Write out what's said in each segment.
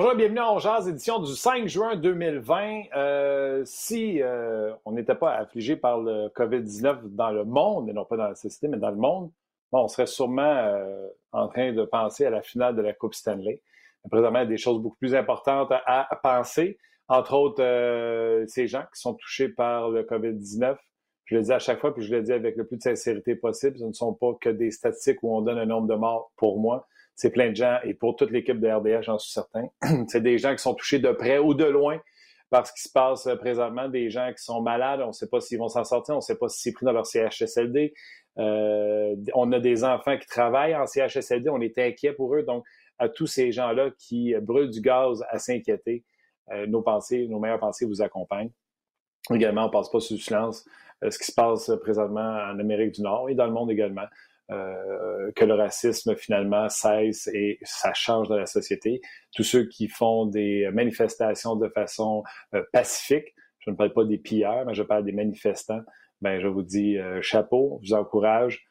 Bonjour et bienvenue à Ongeaz, édition du 5 juin 2020. Euh, si euh, on n'était pas affligé par le COVID-19 dans le monde, et non pas dans la société, mais dans le monde, on serait sûrement euh, en train de penser à la finale de la Coupe Stanley. Présentement, il y a des choses beaucoup plus importantes à, à penser, entre autres ces gens qui sont touchés par le COVID-19. Je le dis à chaque fois, puis je le dis avec le plus de sincérité possible, ce ne sont pas que des statistiques où on donne un nombre de morts pour moi c'est plein de gens, et pour toute l'équipe de RDH, j'en suis certain, c'est des gens qui sont touchés de près ou de loin par ce qui se passe euh, présentement, des gens qui sont malades, on ne sait pas s'ils vont s'en sortir, on ne sait pas si c'est pris dans leur CHSLD. Euh, on a des enfants qui travaillent en CHSLD, on est inquiet pour eux. Donc, à tous ces gens-là qui brûlent du gaz à s'inquiéter, euh, nos pensées, nos meilleures pensées vous accompagnent. Également, on ne passe pas sous silence ce qui se passe présentement en Amérique du Nord et dans le monde également. Euh, que le racisme finalement cesse et ça change dans la société. Tous ceux qui font des manifestations de façon euh, pacifique, je ne parle pas des pilleurs, mais je parle des manifestants, ben je vous dis euh, chapeau, je vous encourage.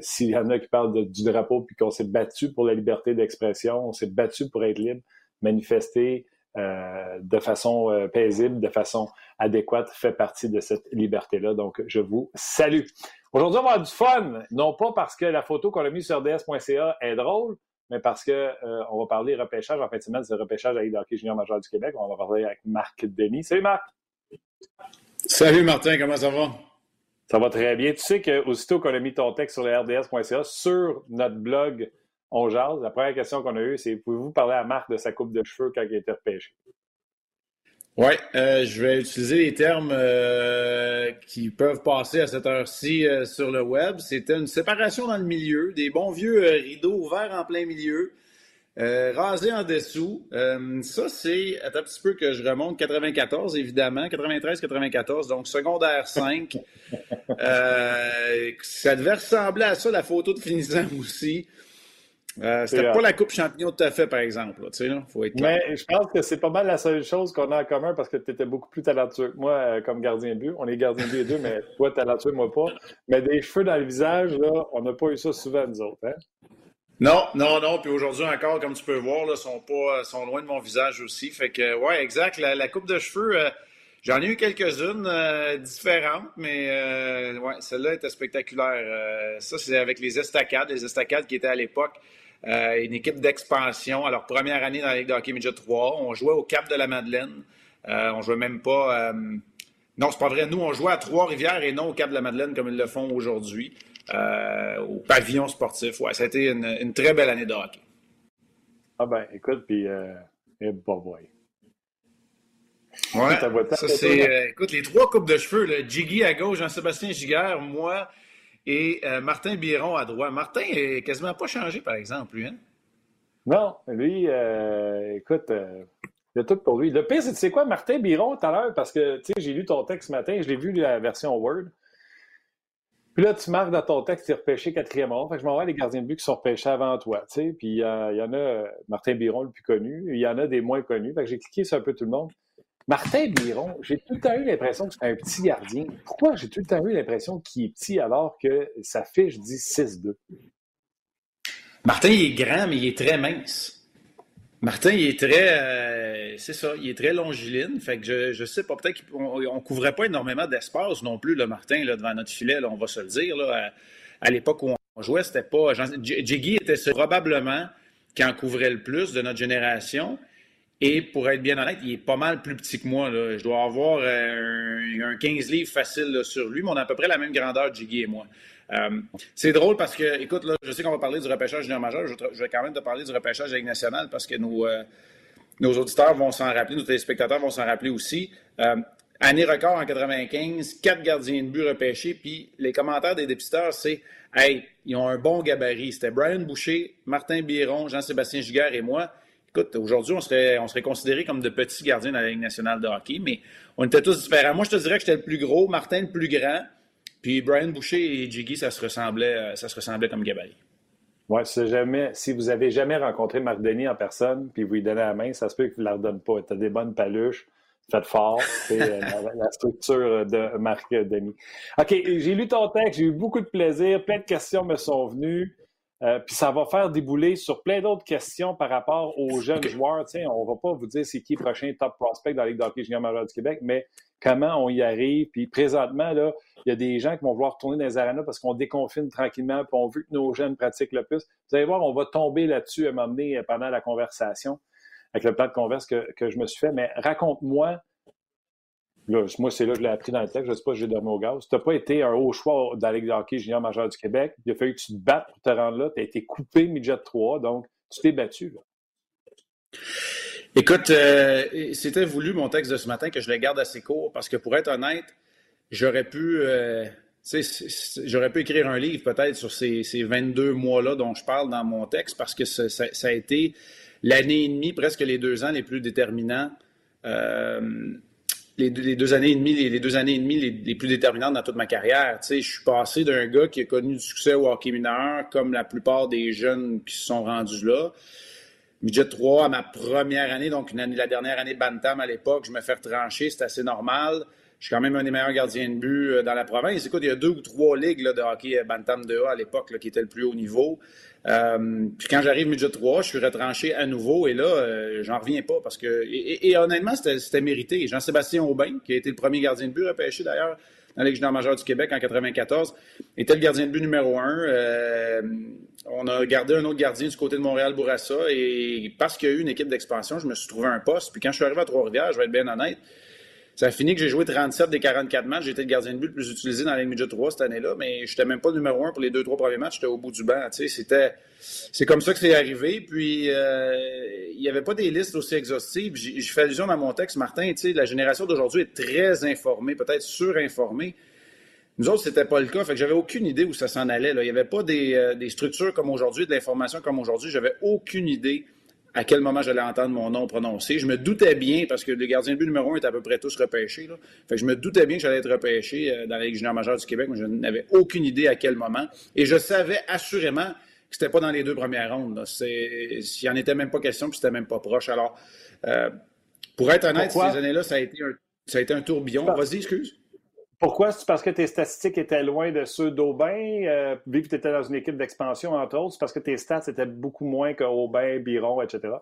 S'il y en a qui parlent du drapeau puis qu'on s'est battu pour la liberté d'expression, on s'est battu pour être libre, manifester, de façon paisible, de façon adéquate, fait partie de cette liberté-là. Donc, je vous salue. Aujourd'hui, on va avoir du fun, non pas parce que la photo qu'on a mise sur ds.ca est drôle, mais parce qu'on euh, va parler repêchage en fin de semaine, c'est le repêchage avec le hockey junior majeur du Québec. On va parler avec Marc Denis. Salut Marc! Salut Martin, comment ça va? Ça va très bien. Tu sais qu'aussitôt qu'on a mis ton texte sur le rds.ca, sur notre blog On Jase, la première question qu'on a eue, c'est pouvez-vous parler à Marc de sa coupe de cheveux quand il a été repêché? Oui, euh, je vais utiliser les termes euh, qui peuvent passer à cette heure-ci euh, sur le web. C'était une séparation dans le milieu, des bons vieux rideaux ouverts en plein milieu, rasés en dessous. ça, c'est un petit peu que je remonte 94, évidemment, 93-94, donc secondaire 5. ça devait ressembler à ça, la photo de finissant aussi. Euh, c'était pas la Coupe Champignon tout à fait, par exemple. faut être Mais je pense que c'est pas mal la seule chose qu'on a en commun parce que tu étais beaucoup plus talentueux que moi euh, comme gardien de but. On est gardien de but les deux, mais toi, talentueux, moi pas. Mais des cheveux dans le visage, là, on n'a pas eu ça souvent, nous autres. Hein? Non, non, non. Puis aujourd'hui encore, comme tu peux voir, là, sont pas, sont loin de mon visage aussi. Fait que, ouais, exact. La, coupe de cheveux, euh, j'en ai eu quelques-unes différentes, mais ouais, celle-là était spectaculaire. ça, c'est avec les estacades, les estacades qui étaient à l'époque euh, une équipe d'expansion. Alors, première année dans la Ligue de hockey Midget 3, on jouait au Cap de la Madeleine. Euh, on jouait même pas. Euh, non, c'est pas vrai. Nous, on jouait à Trois-Rivières et non au Cap de la Madeleine comme ils le font aujourd'hui, au pavillon sportif. Ouais, ça a été une, très belle année de hockey. Ah ben, écoute, puis, eh, boy. Ouais, ça c'est, écoute, les trois coupes de cheveux, là, Jiggy à gauche, Jean-Sébastien Giguère, moi, et euh, Martin Biron à droite. Martin n'est quasiment pas changé, par exemple, lui. Hein? Non, lui, euh, écoute, euh, il a tout pour lui. Le pire, c'est, tu sais quoi, Martin Biron, tout à l'heure, parce que, tu sais, j'ai lu ton texte ce matin, je l'ai vu la version Word. Puis là, tu marques dans ton texte, tu es repêché quatrième rang. Fait que je m'envoie les gardiens de but qui sont repêchés avant toi, tu sais. Puis il y en a, Martin Biron le plus connu, il y en a des moins connus. Fait que j'ai cliqué sur un peu tout le monde. Martin Biron, j'ai tout le temps eu l'impression que c'est un petit gardien. Pourquoi j'ai tout le temps eu l'impression qu'il est petit alors que sa fiche dit 6-2? Martin, il est grand, mais il est très mince. Martin, il est très. Euh, c'est ça, il est très. Fait que je, je sais pas, peut-être qu'on ne couvrait pas énormément d'espace non plus, le Martin, là, devant notre filet, on va se le dire. Là, à, l'époque où on jouait, c'était pas. Jiggy était probablement qui en couvrait le plus de notre génération. Et pour être bien honnête, il est pas mal plus petit que moi. Je dois avoir euh, un, 15 livres facile sur lui, mais on a à peu près la même grandeur, Jiggy et moi. Euh, c'est drôle parce que, écoute, là, je sais qu'on va parler du repêchage junior majeur. Je, vais quand même te parler du repêchage avec national parce que nos, euh, nos auditeurs vont s'en rappeler, nos téléspectateurs vont s'en rappeler aussi. année record en 95, quatre gardiens de but repêchés, puis les commentaires des dépisteurs, c'est Hey, ils ont un bon gabarit. C'était Brian Boucher, Martin Biron, Jean-Sébastien Giguère et moi. Écoute, aujourd'hui, on serait, on serait considérés comme de petits gardiens dans la Ligue nationale de hockey, mais on était tous différents. Moi, je te dirais que j'étais le plus gros, Martin le plus grand, puis Brian Boucher et Jiggy, ça se ressemblait, euh, ça se ressemblait comme gabarit. Oui, si, si vous avez jamais rencontré Marc Denis en personne, puis vous lui donnez la main, ça se peut qu'il ne la redonne pas. Tu as des bonnes paluches, faites fort. C'est euh, la, structure de Marc Denis. OK, j'ai lu ton texte, j'ai eu beaucoup de plaisir, plein de questions me sont venues. Euh, puis ça va faire débouler sur plein d'autres questions par rapport aux jeunes joueurs. Tiens, on va pas vous dire c'est qui le prochain top prospect dans la Ligue d'hockey junior du Québec, mais comment on y arrive? Puis présentement, là, il y a des gens qui vont vouloir retourner dans les arénas parce qu'on déconfine tranquillement, puis on veut que nos jeunes pratiquent le plus. Vous allez voir, on va tomber là-dessus à donné euh, pendant la conversation, avec le plan de converse que, que je me suis fait. Mais raconte-moi moi, c'est là que je l'ai appris dans le texte. Je ne sais pas si j'ai dormi au gaz. Tu n'as pas été un haut choix dans la Ligue de hockey junior majeur du Québec. Il a fallu que tu te battes pour te rendre là. Tu as été coupé midget 3, donc tu t'es battu. Écoute, euh, c'était voulu mon texte de ce matin que je le garde assez court parce que pour être honnête, j'aurais pu, euh, j'aurais pu écrire un livre peut-être sur ces, 22 mois-là dont je parle dans mon texte parce que ça, a été l'année et demie, presque les deux ans les plus déterminants. Euh, les, deux années et demie, les, deux années et demie les, plus déterminantes dans toute ma carrière. je suis passé d'un gars qui a connu du succès au hockey mineur, comme la plupart des jeunes qui se sont rendus là. Midget 3 à ma première année, donc une année, la dernière année Bantam à l'époque, je me fais retrancher, c'est assez normal. Je suis quand même un des meilleurs gardiens de but euh, dans la province. Écoute, il y a deux ou trois ligues de hockey euh, Bantam 2A à l'époque qui étaient le plus haut niveau. Euh, puis quand j'arrive midget 3, je suis retranché à nouveau et là, euh, j'en reviens pas parce que. Et, honnêtement, c'était mérité. Jean-Sébastien Aubin, qui a été le premier gardien de but repêché d'ailleurs dans Ligue majeure du Québec en 94, était le gardien de but numéro un. Euh, on a gardé un autre gardien du côté de Montréal-Bourassa et parce qu'il y a eu une équipe d'expansion, je me suis trouvé un poste. Puis quand je suis arrivé à Trois-Rivières, je vais être bien honnête, ça a fini que j'ai joué 37 des 44 matchs. Été le gardien de but le plus utilisé dans la Ligue Midget 3 cette année-là, mais je n'étais même pas numéro un pour les deux, trois premiers matchs. J'étais au bout du banc. C'est comme ça que c'est arrivé. Puis, euh, il n'y avait pas des listes aussi exhaustives. J'ai fait allusion dans mon texte, Martin. La génération d'aujourd'hui est très informée, peut-être surinformée. Nous autres, c'était pas le cas. Fait que j'avais aucune idée où ça s'en allait. Il n'y avait pas des, euh, des structures comme aujourd'hui, de l'information comme aujourd'hui. J'avais aucune idée à quel moment j'allais entendre mon nom prononcé. Je me doutais bien, parce que le gardien de but numéro un est à peu près tous repêchés. Là. Fait je me doutais bien que j'allais être repêché euh, dans la Ligue junior majeure du Québec, mais je n'avais aucune idée à quel moment. Et je savais assurément que c'était pas dans les deux premières rondes. Il n'y en était même pas question, puis c'était même pas proche. Alors, euh, pour être honnête, ces années-là, ça a été un, ça a été un tourbillon. Vas-y, excuse. Pourquoi? C'est parce que tes statistiques étaient loin de ceux d'Aubin, euh, vu que tu étais dans une équipe d'expansion, entre autres. C'est parce que tes stats étaient beaucoup moins qu'Aubin, Biron, etc.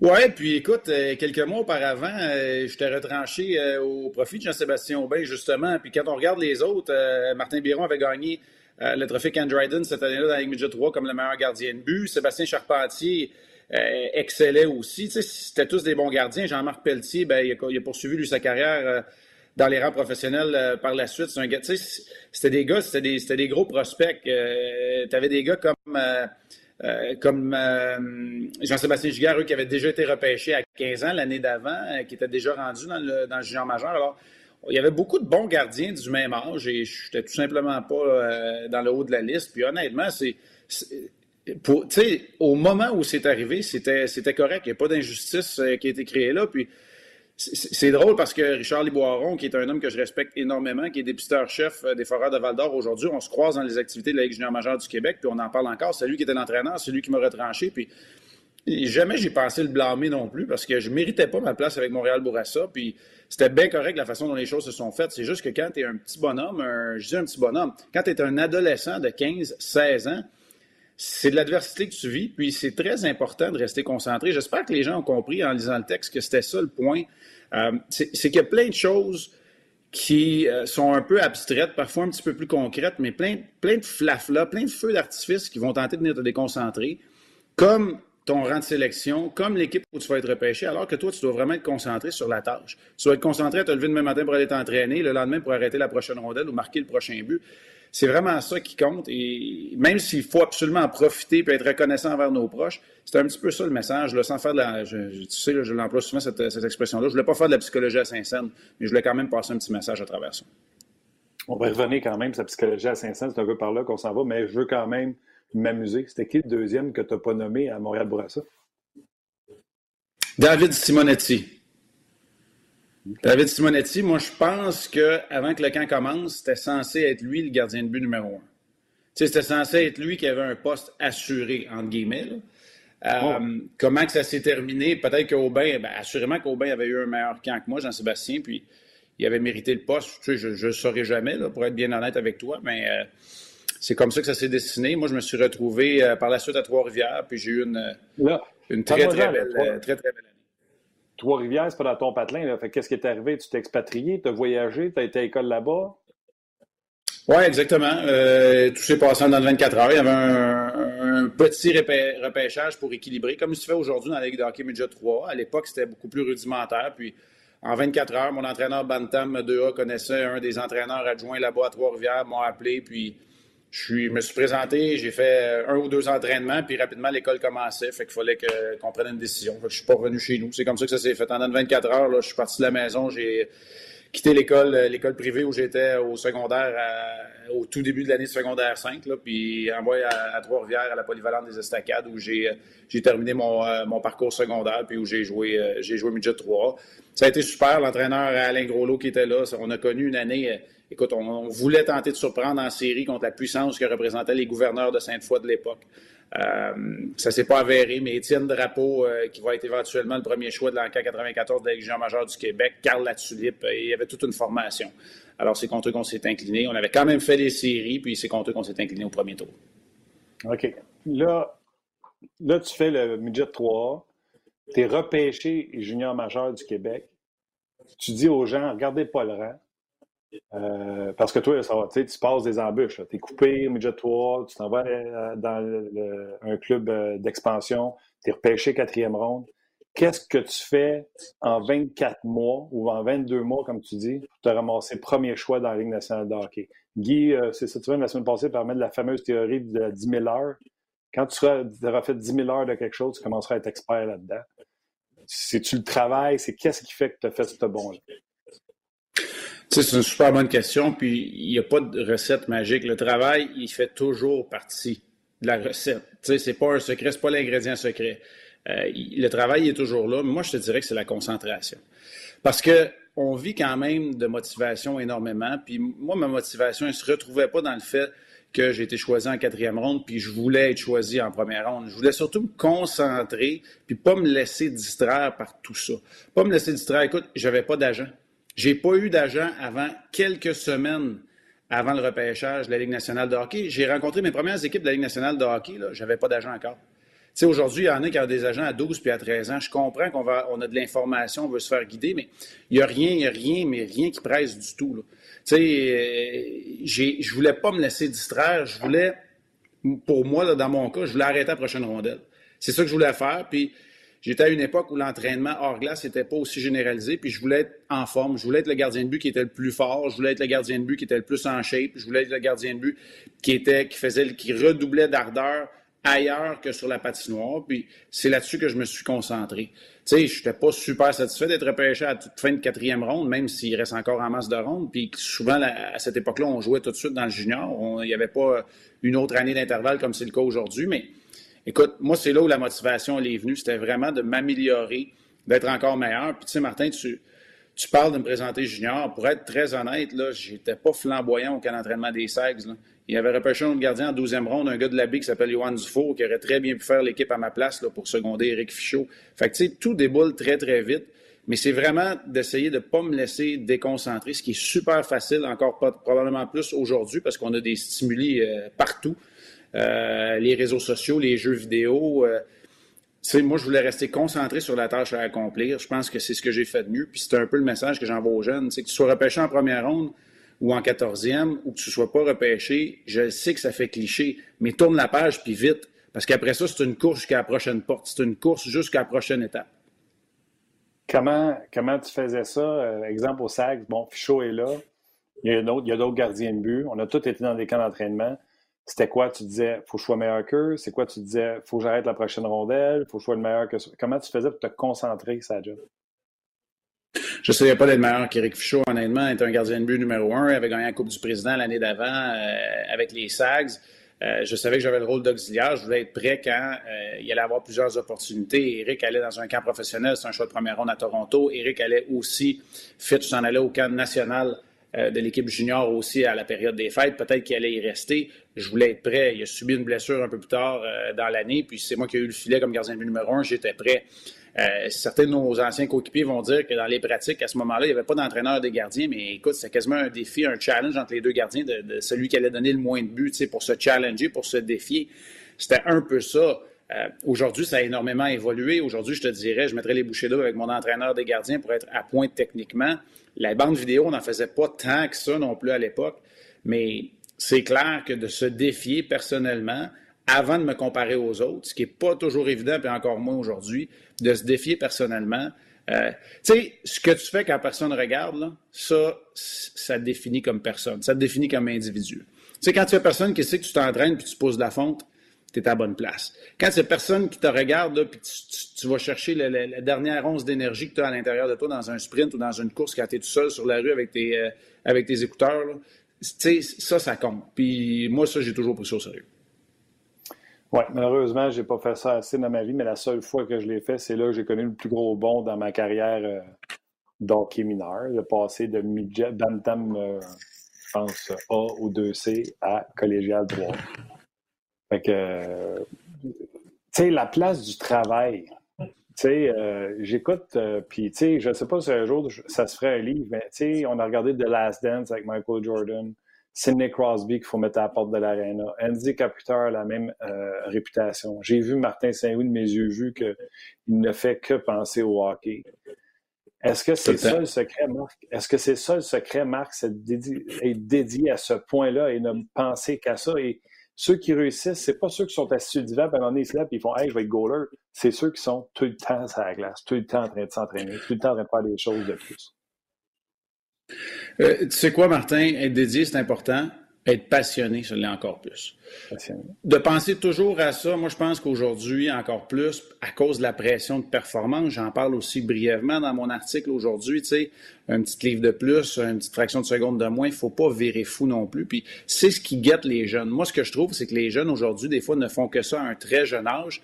Oui, puis écoute, euh, quelques mois auparavant, euh, j'étais retranché euh, au profit de Jean-Sébastien Aubin, justement. Puis quand on regarde les autres, Martin Biron avait gagné le trophée Ken Dryden cette année-là dans la Ligue Midget 3 comme le meilleur gardien de but. Sébastien Charpentier excellait aussi. C'était tous des bons gardiens. Jean-Marc Pelletier, ben, il, a, il, a, poursuivi lui, sa carrière dans les rangs professionnels euh, par la suite. C'est un c'était des gars, c'était des, des, gros prospects. Euh, tu avais des gars comme, euh, comme Jean-Sébastien Giguère, eux, qui avaient déjà été repêchés à 15 ans l'année d'avant, qui étaient déjà rendus dans le, dans le junior majeur. Alors, il y avait beaucoup de bons gardiens du même âge et je n'étais tout simplement pas dans le haut de la liste. Puis honnêtement, c'est. Au moment où c'est arrivé, c'était, c'était correct. Il n'y a pas d'injustice qui a été créée là. Puis c'est drôle parce que Richard Liboiron, qui est un homme que je respecte énormément, qui est dépisteur-chef euh, des Foreurs de Val-d'Or aujourd'hui, on se croise dans les activités de la Ligue junior majeure du Québec, puis on en parle encore. C'est lui qui était l'entraîneur, c'est lui qui m'a retranché, puis jamais j'ai pensé le blâmer non plus parce que je méritais pas ma place avec Montréal Bourassa, puis c'était bien correct la façon dont les choses se sont faites. C'est juste que quand tu es un petit bonhomme, je dis un petit bonhomme, quand tu es un adolescent de 15, 16 ans, c'est de l'adversité que tu vis, puis c'est très important de rester concentré. J'espère que les gens ont compris en lisant le texte que c'était ça le point. Euh, c'est qu'il y a plein de choses qui euh, sont un peu abstraites, parfois un petit peu plus concrètes, mais plein, de flaflas, plein de feux d'artifice qui vont tenter de venir te déconcentrer, comme ton rang de sélection, comme l'équipe où tu vas être repêché, alors que toi, tu dois vraiment être concentré sur la tâche. Tu dois être concentré à te lever demain matin pour aller t'entraîner, le lendemain pour arrêter la prochaine rondelle ou marquer le prochain but. C'est vraiment ça qui compte. Et même s'il faut absolument en profiter et être reconnaissant envers nos proches, c'est un petit peu ça le message. Là, sans faire de la. tu sais, je l'emploie souvent cette, expression-là. Je ne voulais pas faire de la psychologie à Saint-Saëns, mais je voulais quand même passer un petit message à travers ça. On va revenir quand même sur la psychologie à Saint-Saëns. C'est un peu par là qu'on s'en va, mais je veux quand même m'amuser. C'était qui le deuxième que tu n'as pas nommé à Montréal-Bourassa? David Simonetti. David Simonetti, moi, je pense qu'avant que le camp commence, c'était censé être lui le gardien de but numéro un. C'était censé être lui qui avait un poste assuré, entre guillemets. Euh, oh. Comment que ça s'est terminé? Peut-être qu'Aubin, ben, assurément qu'Aubin avait eu un meilleur camp que moi, Jean-Sébastien, puis il avait mérité le poste. je ne saurais jamais, là, pour être bien honnête avec toi, mais euh, c'est comme ça que ça s'est dessiné. Moi, je me suis retrouvé par la suite à Trois-Rivières, puis j'ai eu une, une très, très, belle, très, très belle année. Trois-Rivières, c'est pas dans ton patelin. qu'est-ce qui est arrivé? Tu t'es expatrié, tu as voyagé, tu as été à l'école là-bas? Oui, exactement. Euh, tout s'est passé dans 24 heures. Il y avait un, petit repêchage pour équilibrer, comme se fait aujourd'hui dans la Ligue de hockey Midget 3. À l'époque, c'était beaucoup plus rudimentaire. Puis, en 24 heures, mon entraîneur Bantam 2A connaissait un des entraîneurs adjoints là-bas à Trois-Rivières, m'a appelé, puis je me suis présenté, j'ai fait un ou deux entraînements, puis rapidement, l'école commençait. Fait qu'il fallait qu'on prenne une décision. Fait que je suis pas revenu chez nous. C'est comme ça que ça s'est fait. En 24 heures, là, je suis parti de la maison, j'ai quitté l'école, euh, l'école privée où j'étais au secondaire, au tout début de l'année secondaire 5, là, puis envoyé à, Trois-Rivières, à la polyvalente des Estacades, où j'ai, j'ai terminé mon, euh, mon, parcours secondaire, puis où j'ai joué, euh, j'ai joué midget 3. Ça a été super. L'entraîneur Alain Groslot qui était là, on a connu une année. Écoute, on, voulait tenter de surprendre en série contre la puissance que représentaient les gouverneurs de Sainte-Foy de l'époque. Euh, ça s'est pas avéré, mais Étienne Drapeau, euh, qui va être éventuellement le premier choix de l'enquête 94 de la Légion majeure du Québec, Carl Latulippe, euh, il y avait toute une formation. Alors, c'est contre eux qu'on s'est incliné. On avait quand même fait des séries, puis c'est contre eux qu'on s'est incliné au premier tour. OK. Là, là tu fais le midget 3 tu es repêché junior majeur du Québec. Tu dis aux gens, regardez pas le rang. Euh, parce que toi, ça va, tu passes des embûches. Tu es coupé, midget 3, tu t'en vas euh, dans un club euh, d'expansion, tu es repêché quatrième ronde. Qu'est-ce que tu fais en 24 mois ou en 22 mois, comme tu dis, pour te ramasser premier choix dans la Ligue nationale de hockey? Guy, c'est ça, tu vois, la semaine passée, parler de la fameuse théorie de 10 000 heures. Quand tu auras fait 10 000 heures de quelque chose, tu commenceras à être expert là-dedans. C'est-tu le travail? C'est qu'est-ce qui fait que tu as fait ce bon-là? C'est une super bonne question, puis il n'y a pas de recette magique. Le travail, il fait toujours partie de la recette. C'est pas un secret, c'est pas l'ingrédient secret. Euh, le travail est toujours là, mais moi, je te dirais que c'est la concentration. Parce que on vit quand même de motivation énormément, puis moi, ma motivation, elle ne se retrouvait pas dans le fait que j'ai été choisi en quatrième ronde, puis je voulais être choisi en première ronde. Je voulais surtout me concentrer, puis pas me laisser distraire par tout ça. Pas me laisser distraire. Écoute, j'avais pas d'agent. J'ai pas eu d'agent avant quelques semaines avant le repêchage de la Ligue nationale de hockey. J'ai rencontré mes premières équipes de la Ligue nationale de hockey, là, j'avais pas d'agent encore. Aujourd'hui, il y en a qui ont des agents à 12 puis à 13 ans. Je comprends qu'on va, on a de l'information, on veut se faire guider, mais il n'y a rien, il n'y a rien, mais rien qui presse du tout. Tu euh, je voulais pas me laisser distraire. Je voulais, pour moi, dans mon cas, je voulais arrêter la prochaine rondelle. C'est ça que je voulais faire. Puis J'étais à une époque où l'entraînement hors glace n'était pas aussi généralisé, puis je voulais être en forme. Je voulais être le gardien de but qui était le plus fort. Je voulais être le gardien de but qui était le plus en shape. Je voulais être le gardien de but qui était, qui faisait, qui redoublait d'ardeur ailleurs que sur la patinoire. Puis c'est là-dessus que je me suis concentré. Tu sais, je n'étais pas super satisfait d'être repêché à toute fin de quatrième ronde, même s'il reste encore en masse de ronde. Puis souvent, à cette époque-là, on jouait tout de suite dans le junior. Il n'y avait pas une autre année d'intervalle comme c'est le cas aujourd'hui, mais Écoute, moi, c'est là où la motivation est venue. C'était vraiment de m'améliorer, d'être encore meilleur. Puis, tu sais, Martin, tu, tu parles de me présenter junior. Pour être très honnête, là, j'étais pas flamboyant au camp d'entraînement des Sags. Il y avait repêché un gardien en 12e ronde, un gars de la qui s'appelle Johan Dufour, qui aurait très bien pu faire l'équipe à ma place là, pour seconder Eric Fichot. Fait que, tu sais, tout déboule très, très vite. Mais c'est vraiment d'essayer de ne pas me laisser déconcentrer, ce qui est super facile, encore pas, probablement plus aujourd'hui, parce qu'on a des stimuli euh, partout. Euh, les réseaux sociaux, les jeux vidéo. Euh, moi, je voulais rester concentré sur la tâche à accomplir. Je pense que c'est ce que j'ai fait de mieux. Puis c'est un peu le message que j'envoie aux jeunes. C'est que tu sois repêché en première ronde ou en quatorzième ou que tu ne sois pas repêché, je sais que ça fait cliché, mais tourne la page puis vite. Parce qu'après ça, c'est une course jusqu'à la prochaine porte. C'est une course jusqu'à la prochaine étape. Comment, tu faisais ça? Euh, exemple au SAG, bon, Fichot est là. Il y a d'autres gardiens de but. On a tous été dans des camps d'entraînement. C'était quoi? Tu disais, faut que je sois meilleur qu'eux? C'est quoi? Tu disais, faut que j'arrête la prochaine rondelle? Faut que je sois le meilleur que Comment tu faisais pour te concentrer, ça job? Je ne savais pas d'être meilleur qu'Éric Fichot, honnêtement. Il était un gardien de but numéro un. Il avait gagné la Coupe du Président l'année d'avant euh, avec les Sags. Euh, je savais que j'avais le rôle d'auxiliaire. Je voulais être prêt quand euh, il allait avoir plusieurs opportunités. Éric allait dans un camp professionnel, c'est un choix de première ronde à Toronto. Éric allait aussi, fit, s'en allait au camp national de l'équipe junior aussi à la période des fêtes. Peut-être qu'il allait y rester. Je voulais être prêt. Il a subi une blessure un peu plus tard euh, dans l'année, puis c'est moi qui ai eu le filet comme gardien de numéro un. J'étais prêt. Euh, certains de nos anciens coéquipiers vont dire que dans les pratiques, à ce moment-là, il n'y avait pas d'entraîneur des gardiens, mais écoute, c'est quasiment un défi, un challenge entre les deux gardiens de, celui qui allait donner le moins de buts pour se challenger, pour se défier. C'était un peu ça. Euh, aujourd'hui, ça a énormément évolué. Aujourd'hui, je te dirais, je mettrais les bouchées d'eau avec mon entraîneur des gardiens pour être à point techniquement. La bande vidéo, on n'en faisait pas tant que ça non plus à l'époque, mais c'est clair que de se défier personnellement, avant de me comparer aux autres, ce qui n'est pas toujours évident, puis encore moins aujourd'hui, de se défier personnellement. Euh, tu sais, ce que tu fais quand personne regarde, ça, ça te définit comme personne, ça te définit comme individu. Tu sais, quand tu as personne qui sait que tu t'entraînes puis tu poses de la fonte, tu es à la bonne place. Quand c'est personne qui te regarde, puis tu, vas chercher la dernière once d'énergie que tu as à l'intérieur de toi dans un sprint ou dans une course quand tu es tout seul sur la rue avec tes, euh, avec tes écouteurs, ça, ça compte. Puis moi, ça, j'ai toujours pris ça au sérieux. Oui, malheureusement, je n'ai pas fait ça assez dans ma vie, mais la seule fois que je l'ai fait, c'est là que j'ai connu le plus gros bond dans ma carrière euh, d'hockey mineur. J'ai passé de midget, Bantam, euh, je pense, A ou 2C à collégial 3. Fait que, euh, tu sais, la place du travail. Tu sais, euh, j'écoute, euh, puis tu sais, je ne sais pas si un jour ça se ferait un livre, mais tu sais, on a regardé The Last Dance avec Michael Jordan, Sidney Crosby qu'il faut mettre à la porte de l'aréna, Andy Caputer la même réputation. J'ai vu Martin Saint-Louis de mes yeux vus qu'il ne fait que penser au hockey. Est-ce que c'est ça le secret, Marc? Est-ce que c'est ça le secret, Marc, c'est être dédié à ce point-là et ne penser qu'à ça? Et ceux qui réussissent, c'est pas ceux qui sont assis sur le divan, pendant ils se lèvent, ils font Hey, je vais être goaler. C'est ceux qui sont tout le temps sur la glace, tout le temps en train de s'entraîner, tout le temps en train de faire des choses de plus. Euh, tu sais quoi, Martin? Être dédié, c'est important être passionné, ça l'est encore plus. De penser toujours à ça, moi je pense qu'aujourd'hui, encore plus, à cause de la pression de performance, j'en parle aussi brièvement dans mon article aujourd'hui, tu sais, un petit livre de plus, une petite fraction de seconde de moins, il faut pas virer fou non plus. Puis c'est ce qui guette les jeunes. Moi, ce que je trouve, c'est que les jeunes aujourd'hui, des fois, ne font que ça à un très jeune âge.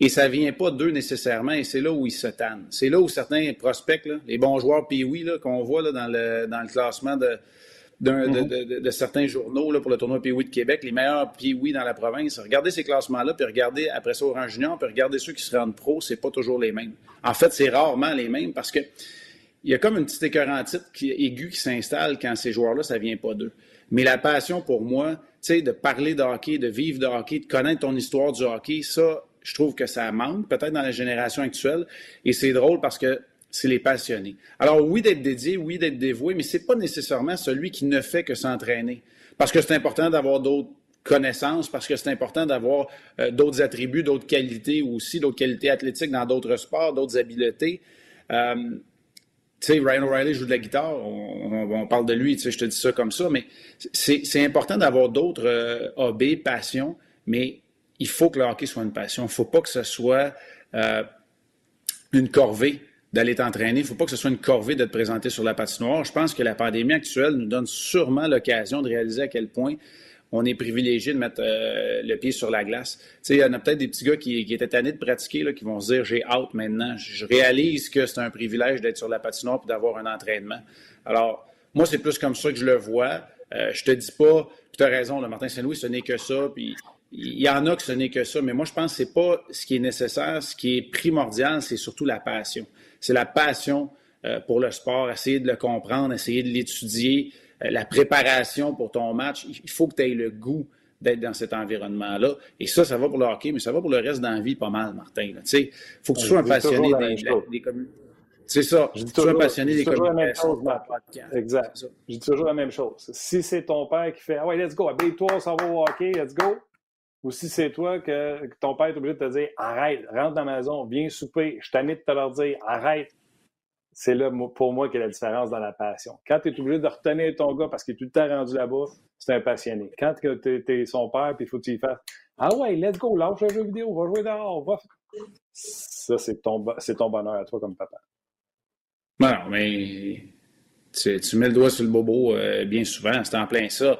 Et ça vient pas d'eux nécessairement, et c'est là où ils se tannent. C'est là où certains prospects, les bons joueurs puis oui, qu'on voit là, dans, le, dans le classement de, Mhm. de, certains journaux là, pour le tournoi Pee-Wee de Québec, les meilleurs Pee-Wee dans la province. Regardez ces classements-là, puis regardez après ça au rang junior, puis regardez ceux qui se rendent pro, c'est pas toujours les mêmes. En fait, c'est rarement les mêmes parce que il y a comme une petite écœurantite qui, aiguë qui s'installe quand ces joueurs-là, ça vient pas d'eux. Mais la passion pour moi, tu sais, de parler de hockey, de vivre de hockey, de connaître ton histoire du hockey, ça, je trouve que ça manque peut-être dans la génération actuelle. Et c'est drôle parce que c'est les passionnés. Alors oui, d'être dédié, oui, d'être dévoué, mais c'est pas nécessairement celui qui ne fait que s'entraîner. Parce que c'est important d'avoir d'autres connaissances, parce que c'est important d'avoir euh, d'autres attributs, d'autres qualités aussi, d'autres qualités athlétiques dans d'autres sports, d'autres habiletés. Euh, tu sais, Ryan O'Reilly joue de la guitare, on, parle de lui, tu sais, je te dis ça comme ça, mais c'est important d'avoir d'autres euh, hobbies, passions, mais il faut que le hockey soit une passion. Il ne faut pas que ce soit une corvée d'aller t'entraîner. Il ne faut pas que ce soit une corvée de te présenter sur la patinoire. Je pense que la pandémie actuelle nous donne sûrement l'occasion de réaliser à quel point on est privilégié de mettre euh, le pied sur la glace. Il y en a peut-être des petits gars qui, étaient tannés de pratiquer, là, qui vont se dire j'ai hâte maintenant. Je réalise que c'est un privilège d'être sur la patinoire et d'avoir un entraînement. Alors, moi, c'est plus comme ça que je le vois. Euh, je te dis pas, tu as raison, le Martin Saint-Louis, ce n'est que ça. Puis il y en a que ce n'est que ça, mais moi, je pense que ce n'est pas ce qui est nécessaire. Ce qui est primordial, c'est surtout la passion c'est la passion euh, pour le sport, essayer de le comprendre, essayer de l'étudier, euh, la préparation pour ton match. Il faut que tu aies le goût d'être dans cet environnement-là. Et ça, ça va pour le hockey, mais ça va pour le reste la vie pas mal, Martin. Il faut que tu sois un passionné des, communes. C'est ça. Je dis toujours, passionné des communications. Exact. Je dis toujours la même chose. Si c'est ton père qui fait Ah ouais, let's go, habille-toi, on s'en va au hockey, let's go ou si c'est toi que, ton père est obligé de te dire arrête, rentre dans la maison, viens souper, je t'amène de te leur dire arrête. C'est là, pour moi, qu'il y a la différence dans la passion. Quand tu es obligé de retenir ton gars parce qu'il est tout le temps rendu là-bas, c'est un passionné. Quand tu es, son père, puis il faut que tu lui fasses Ah ouais, let's go, lâche le jeu vidéo, va jouer dehors, va. Ça, c'est ton, ton bonheur à toi comme papa. Non, mais tu, mets le doigt sur le bobo euh, bien souvent, c'est en plein ça.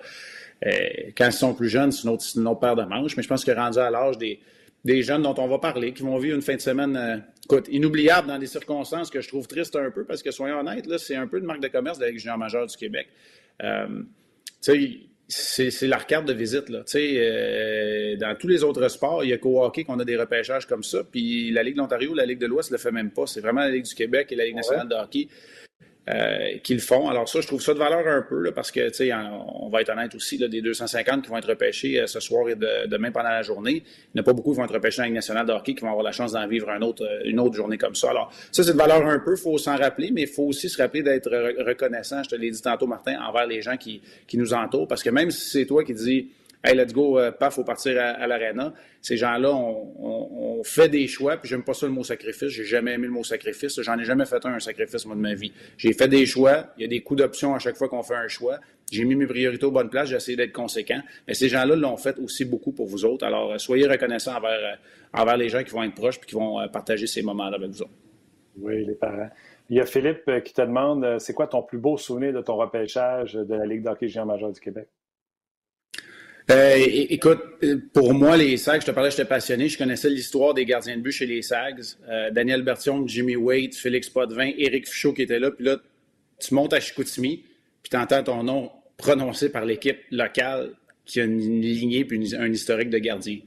Euh, quand ils sont plus jeunes, c'est une, autre, paire de manches, mais je pense que rendu à l'âge des, des jeunes dont on va parler, qui vont vivre une fin de semaine euh, écoute, inoubliable dans des circonstances que je trouve triste un peu, parce que soyons honnêtes, là, c'est un peu une marque de commerce de la Ligue junior majeure du Québec. Euh, c'est leur carte de visite. Là. Euh, dans tous les autres sports, il y a qu'au hockey qu'on a des repêchages comme ça. Puis la Ligue de l'Ontario, la Ligue de l'Ouest ne le fait même pas. C'est vraiment la Ligue du Québec et la Ligue nationale de hockey euh, qui le font. Alors ça, je trouve ça de valeur un peu, parce que, tu sais, on va être honnête aussi, là, des 250 qui vont être repêchés euh, ce soir et demain pendant la journée, il n'y en a pas beaucoup qui vont être repêchés dans la Ligue nationale qui vont avoir la chance d'en vivre autre, euh, une autre journée comme ça. Alors ça, c'est de valeur un peu, il faut s'en rappeler, mais il faut aussi se rappeler d'être reconnaissant, je te l'ai dit tantôt, Martin, envers les gens qui, qui nous entourent, parce que même si c'est toi qui dis Hey, let's go, euh, paf, faut partir à, à. Ces gens-là, on, fait des choix, puis j'aime pas ça le mot sacrifice. J'ai jamais aimé le mot sacrifice. J'en ai jamais fait un, un sacrifice, moi, de ma vie. J'ai fait des choix. Il y a des coups d'option à chaque fois qu'on fait un choix. J'ai mis mes priorités aux bonnes places. J'ai essayé d'être conséquent. Mais ces gens-là l'ont fait aussi beaucoup pour vous autres. Alors, euh, soyez reconnaissants envers, euh, envers les gens qui vont être proches puis qui vont partager ces moments-là avec vous autres. Oui, les parents. Il y a Philippe qui te demande c'est quoi ton plus beau souvenir de ton repêchage de la Ligue d'hockey géant majeur du Québec? Euh, écoute, pour moi, les Sags, je te parlais, j'étais passionné. Je connaissais l'histoire des gardiens de but chez les Sags. Euh, Daniel Bertion, Jimmy Waite, Félix Potvin, Éric Fichot qui était là. Puis là, tu montes à Chicoutimi, puis tu entends ton nom prononcé par l'équipe locale qui a une lignée puis un historique de gardien.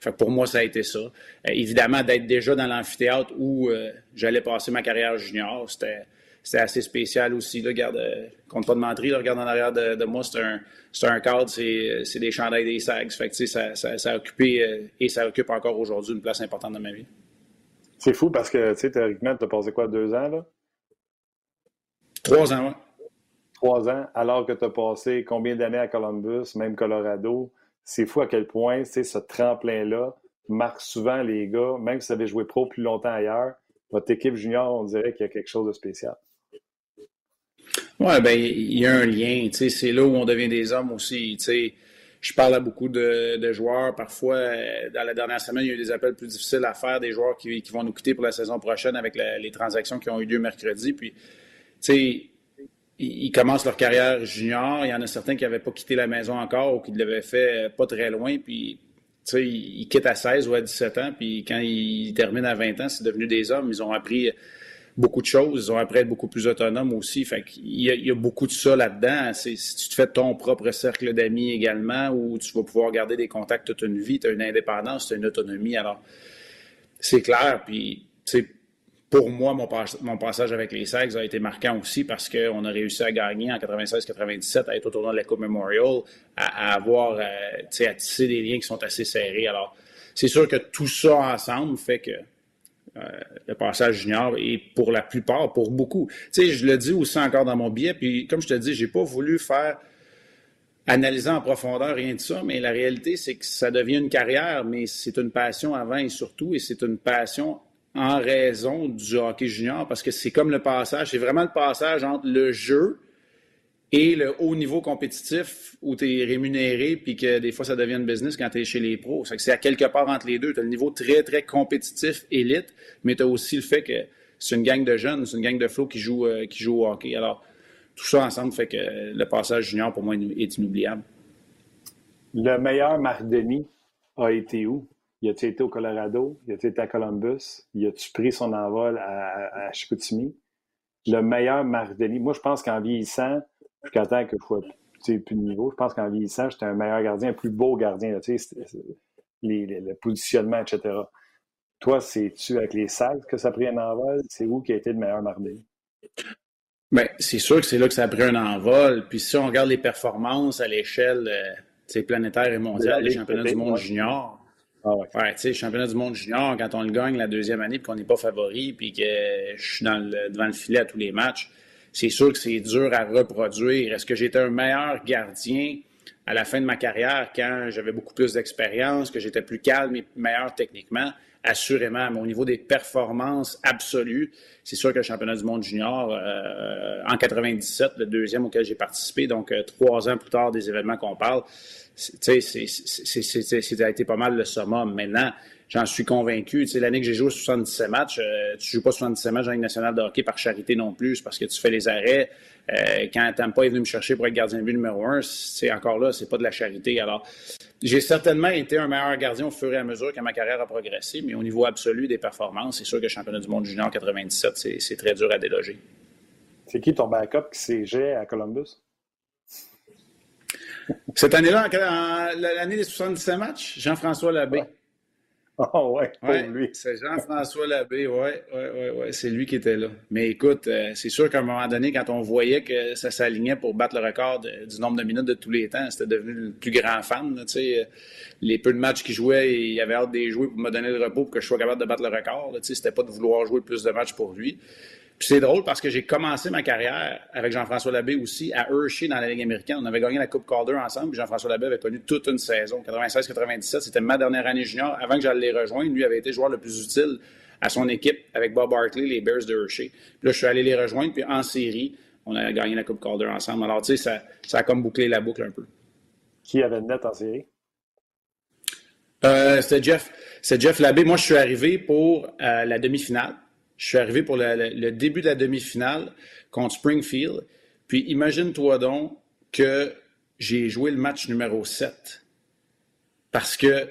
Fait pour moi, ça a été ça. Euh, évidemment, d'être déjà dans l'amphithéâtre où j'allais passer ma carrière junior, c'était c'était assez spécial aussi. Là, regarde, euh, compte pas de mentir, regarde en arrière de, moi, c'est un, un cadre, c'est, des chandails des SAGs. Fait que, ça, ça, ça, a occupé euh, et ça occupe encore aujourd'hui une place importante dans ma vie. C'est fou parce que, tu sais, théoriquement, tu as passé quoi, deux ans, là? Trois ans, oui. Trois ans, alors que tu as passé combien d'années à Columbus, même Colorado? C'est fou à quel point, tu sais, ce tremplin-là marque souvent les gars, même si vous avez joué pro plus longtemps ailleurs, votre équipe junior, on dirait qu'il y a quelque chose de spécial. Oui, ben il y a un lien. C'est là où on devient des hommes aussi. Je parle à beaucoup de, joueurs. Parfois, euh, dans la dernière semaine, il y a eu des appels plus difficiles à faire des joueurs qui, vont nous quitter pour la saison prochaine avec les transactions qui ont eu lieu mercredi. Puis, tu sais, ils, commencent leur carrière junior. Il y en a certains qui n'avaient pas quitté la maison encore ou qui l'avaient fait euh, pas très loin. Puis, tu sais, ils quittent à 16 ou à 17 ans. Puis, quand ils terminent à 20 ans, c'est devenu des hommes. Ils ont appris beaucoup de choses. Ils ont appris à être beaucoup plus autonomes aussi. Fait il, y a, beaucoup de ça là-dedans. si tu te fais ton propre cercle d'amis également, où tu vas pouvoir garder des contacts toute une vie, tu as une indépendance, tu as une autonomie. Alors, c'est clair. Puis, pour moi, mon, mon, passage avec les Sags a été marquant aussi parce qu'on a réussi à gagner en 96-97, à être au tournoi de la Coupe Memorial, à, avoir, euh, à tisser des liens qui sont assez serrés. Alors, c'est sûr que tout ça ensemble fait que le passage junior et pour la plupart, pour beaucoup. Tu sais, je le dis aussi encore dans mon billet, puis comme je te dis, j'ai pas voulu faire analyser en profondeur rien de ça, mais la réalité, c'est que ça devient une carrière, mais c'est une passion avant et surtout, et c'est une passion en raison du hockey junior, parce que c'est comme le passage, c'est vraiment le passage entre le jeu et le haut niveau compétitif où tu es rémunéré puis que des fois ça devient une business quand tu es chez les pros. C'est à quelque part entre les deux. Tu as le niveau très, très compétitif, élite, mais tu as aussi le fait que c'est une gang de jeunes, c'est une gang de flots qui jouent, euh, qui jouent au hockey. Alors, tout ça ensemble fait que le passage junior, pour moi, est inoubliable. Le meilleur Mardeni a été où? Y a-tu été au Colorado? Y a-tu été à Columbus? Y a-tu pris son envol à, à Chicoutimi? Le meilleur Mardeni, moi, je pense qu'en vieillissant, jusqu'à temps que je sois plus de niveau. Je pense qu'en vieillissant, j'étais un meilleur gardien, un plus beau gardien. Sais, le positionnement, etc. Toi, c'est-tu avec les salles que ça a pris un envol? C'est où qui a été le meilleur mardi? Bien, c'est sûr que c'est là que ça a pris un envol. Puis si on regarde les performances à l'échelle euh, planétaire et mondiale, les championnats du monde junior, ah ouais. tu sais, championnat du monde junior, quand on le gagne la deuxième année puis qu'on n'est pas favori puis que je suis dans le, devant le filet à tous les matchs, c'est sûr que c'est dur à reproduire. Est-ce que j'étais un meilleur gardien à la fin de ma carrière quand j'avais beaucoup plus d'expérience, que j'étais plus calme et meilleur techniquement? Assurément, mais au niveau des performances absolues, c'est sûr que le championnat du monde junior, euh, en 97, le deuxième auquel j'ai participé, donc euh, trois ans plus tard des événements qu'on parle, c'était été pas mal le summum. Maintenant, J'en suis convaincu. Tu sais, l'année que j'ai joué 77 matchs, euh, tu joues pas 77 matchs dans la nationale de hockey par charité non plus, parce que tu fais les arrêts. Euh, quand pas est venu me chercher pour être gardien de but numéro un, c'est encore là, c'est pas de la charité. Alors, j'ai certainement été un meilleur gardien au fur et à mesure que ma carrière a progressé, mais au niveau absolu des performances, c'est sûr que le championnat du monde junior 97, c'est très dur à déloger. C'est qui ton backup qui s'est à Columbus? Cette année-là, l'année des 77 matchs, Jean-François Labbé. Oh ouais, ouais lui. C'est Jean-François Labbé, ouais, ouais, ouais, c'est lui qui était là. Mais écoute, euh, c'est sûr qu'à un moment donné, quand on voyait que ça s'alignait pour battre le record du nombre de minutes de tous les temps, c'était devenu le plus grand fan. Là, euh, les peu de matchs qu'il jouait, il avait hâte de jouer pour me donner le repos pour que je sois capable de battre le record. C'était pas de vouloir jouer plus de matchs pour lui. Puis c'est drôle parce que j'ai commencé ma carrière avec Jean-François Labbé aussi à Hershey dans la Ligue américaine. On avait gagné la Coupe Calder ensemble. Jean-François Labbé avait connu toute une saison. 96-97, c'était ma dernière année junior. Avant que j'aille les rejoindre, lui avait été joueur le plus utile à son équipe avec Bob Barkley, les Bears de Hershey. Puis là, je suis allé les rejoindre. Puis en série, on a gagné la Coupe Calder ensemble. Alors, tu sais, ça, ça a comme bouclé la boucle un peu. Qui avait le net en série? Euh, c'était Jeff. C'est Jeff Labbé. Moi, je suis arrivé pour euh, la demi-finale. Je suis arrivé pour le, début de la demi-finale contre Springfield. Puis imagine-toi donc que j'ai joué le match numéro 7 parce que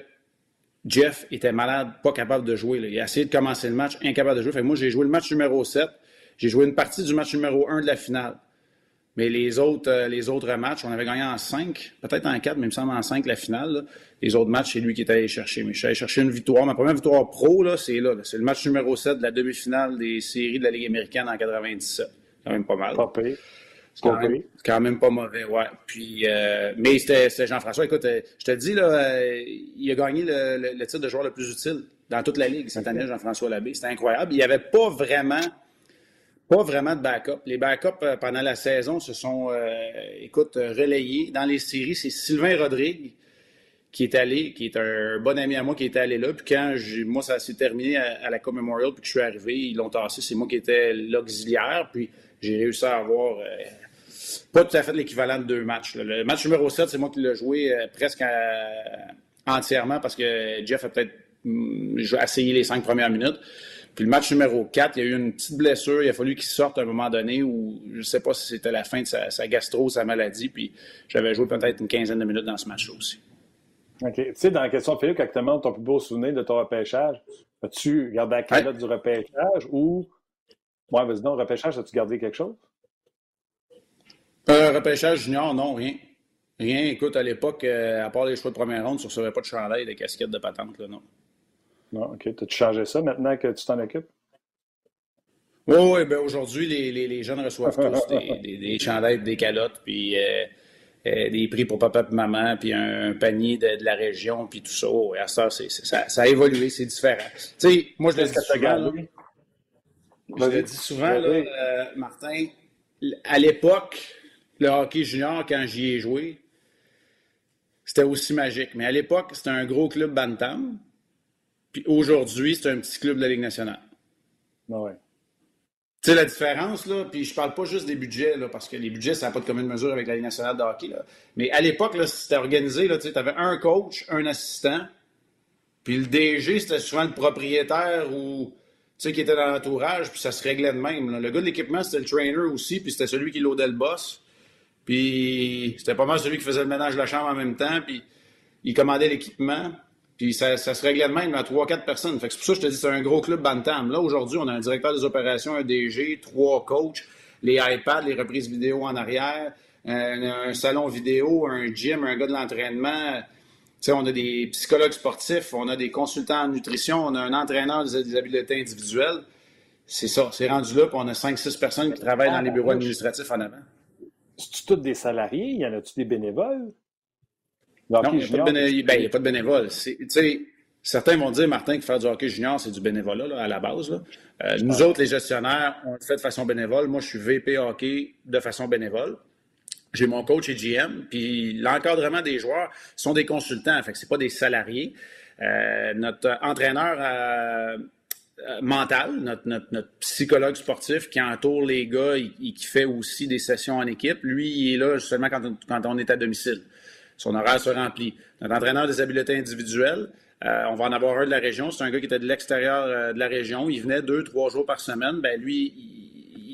Jeff était malade, pas capable de jouer. Il a essayé de commencer le match, incapable de jouer. Moi, j'ai joué le match numéro 7. J'ai joué une partie du match numéro 1 de la finale. Mais les autres, euh, les autres matchs, on avait gagné en 5, peut-être en 4, mais il me semble en 5 la finale. Les autres matchs, c'est lui qui est allé chercher. Mais je suis allé chercher une victoire. Ma première victoire pro, c'est là. C'est le match numéro 7 de la demi-finale des séries de la Ligue américaine en 97. C'est quand même pas mal. C'est quand, même pas mauvais, ouais. Puis, euh, mais c'était Jean-François. Écoute, euh, je te dis, là, il a gagné le, titre de joueur le plus utile dans toute la Ligue cette année, Jean-François Labbé. C'était incroyable. Il n'y avait pas vraiment pas vraiment de backup. Les backups euh, pendant la saison se sont, euh, écoute, relayés. Dans les séries, c'est Sylvain Rodrigue qui est allé, qui est un bon ami à moi qui est allé là. Puis quand moi, ça s'est terminé à, la Coupe Memorial, puis que je suis arrivé, ils l'ont tassé. C'est moi qui étais l'auxiliaire. Puis j'ai réussi à avoir euh, pas tout à fait l'équivalent de deux matchs. Le match numéro 7, c'est moi qui l'ai joué presque entièrement parce que Jeff a peut-être mm, essayé les cinq premières minutes. Puis le match numéro 4, il y a eu une petite blessure. Il a fallu qu'il sorte à un moment donné où je ne sais pas si c'était la fin de sa, gastro, sa maladie. Puis j'avais joué peut-être une quinzaine de minutes dans ce match-là aussi. OK. Tu sais, dans la question, Philippe, actuellement, ton plus beau souvenir de ton repêchage, as-tu gardé la calotte du repêchage ou. Ouais, vas-y, non, repêchage, as-tu gardé quelque chose? Euh, repêchage junior, non, rien. Rien. Écoute, à l'époque, euh, à part les choix de première ronde, tu ne recevais pas de chandail, de casquettes de patente, là, non. Non, OK. As-tu changé ça maintenant que tu t'en occupes? Oui, oui. Ben aujourd'hui, les, les, les, jeunes reçoivent tous des, des, des, chandails, des calottes, puis euh, euh, des prix pour papa et maman, puis un, panier de, de, la région, puis tout ça. Et à ça, ça, ça, a évolué, c'est différent. Tu sais, moi, je le dis souvent, là, je le dis souvent, là, euh, Martin, à l'époque, le hockey junior, quand j'y ai joué, c'était aussi magique. Mais à l'époque, c'était un gros club Bantam. Puis aujourd'hui, c'est un petit club de la Ligue nationale. Ah ouais. Tu sais, la différence, là, puis je parle pas juste des budgets, là, parce que les budgets, ça n'a pas de commune mesure avec la Ligue nationale de hockey. Là. Mais à l'époque, c'était organisé, tu avais un coach, un assistant, puis le DG, c'était souvent le propriétaire ou tu sais, qui était dans l'entourage, puis ça se réglait de même. Le gars de l'équipement, c'était le trainer aussi, puis c'était celui qui loadait le boss. Puis c'était pas mal celui qui faisait le ménage de la chambre en même temps, puis il commandait l'équipement. Puis ça, ça, se réglait de même à 3-4 personnes. Fait que c'est pour ça que je te dis c'est un gros club Bantam. Là, aujourd'hui, on a un directeur des opérations, un DG, trois coachs, les iPads, les reprises vidéo en arrière, un, salon vidéo, un gym, un gars de l'entraînement. On a des psychologues sportifs, on a des consultants en nutrition, on a un entraîneur des habiletés individuelles. C'est ça, c'est rendu là, puis on a 5-6 personnes qui travaillent dans les bureaux administratifs en avant. C'est-tu tous des salariés? Y en a-tu des bénévoles? Non, il n'y ben, a, pas de bénévole. Certains vont dire, Martin, que faire du hockey junior, c'est du bénévolat à la base. Euh, nous autres, les gestionnaires, on le fait de façon bénévole. Moi, je suis VP hockey de façon bénévole. J'ai mon coach et GM, puis l'encadrement des joueurs sont des consultants, fait que c'est pas des salariés. Euh, notre entraîneur euh, mental, notre, psychologue sportif qui entoure les gars et, qui fait aussi des sessions en équipe, lui, il est là seulement quand on est à domicile son horaire se remplit. Notre entraîneur des habiletés individuelles, on va en avoir un de la région. C'est un gars qui était de l'extérieur de la région. Il venait deux, trois jours par semaine. Ben lui,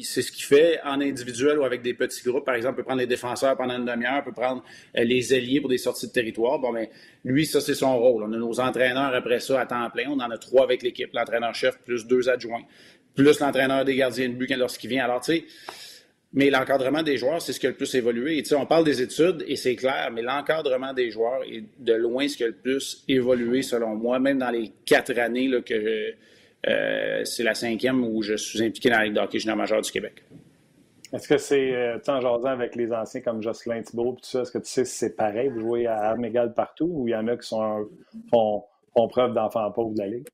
c'est ce qu'il fait en individuel ou avec des petits groupes. Par exemple, il peut prendre les défenseurs pendant une demi-heure, peut prendre euh, les ailiers pour des sorties de territoire. Bon, ben, lui, ça, c'est son rôle. On a nos entraîneurs après ça à temps plein. On en a trois avec l'équipe, l'entraîneur-chef plus deux adjoints, plus l'entraîneur des gardiens de but lorsqu'il vient. Alors, tu sais, mais l'encadrement des joueurs, c'est ce qui a le plus évolué. On parle des études et c'est clair, mais l'encadrement des joueurs est de loin ce qui a le plus évolué selon moi, même dans les quatre années que euh, c'est la cinquième où je suis impliqué dans la Ligue de hockey junior majeur du Québec. Est-ce que c'est, euh, en jasant avec les anciens comme Jocelyn Thibault, tout ça, est-ce que tu sais si c'est pareil, vous jouez à armes égales partout ou il y en a qui font, preuve d'enfants pauvres de la Ligue?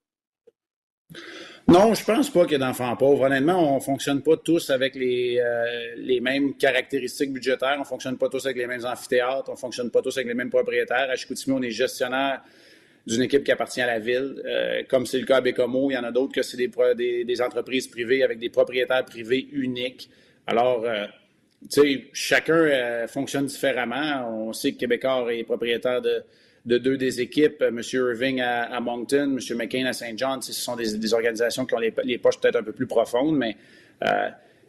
Non, je pense pas qu'il y ait d'enfants pauvres. Honnêtement, on fonctionne pas tous avec les, euh, les mêmes caractéristiques budgétaires. On fonctionne pas tous avec les mêmes amphithéâtres. On fonctionne pas tous avec les mêmes propriétaires. À Chicoutimi, on est gestionnaire d'une équipe qui appartient à la ville, euh, comme c'est le cas à Bécomo. Il y en a d'autres que c'est des, des, entreprises privées avec des propriétaires privés uniques. Alors, euh, tu sais, chacun fonctionne différemment. On sait que Québécois est propriétaire de, de deux des équipes, M. Irving à, Moncton, M. McCain à Saint John. Ce sont des, organisations qui ont les, poches peut-être un peu plus profondes, mais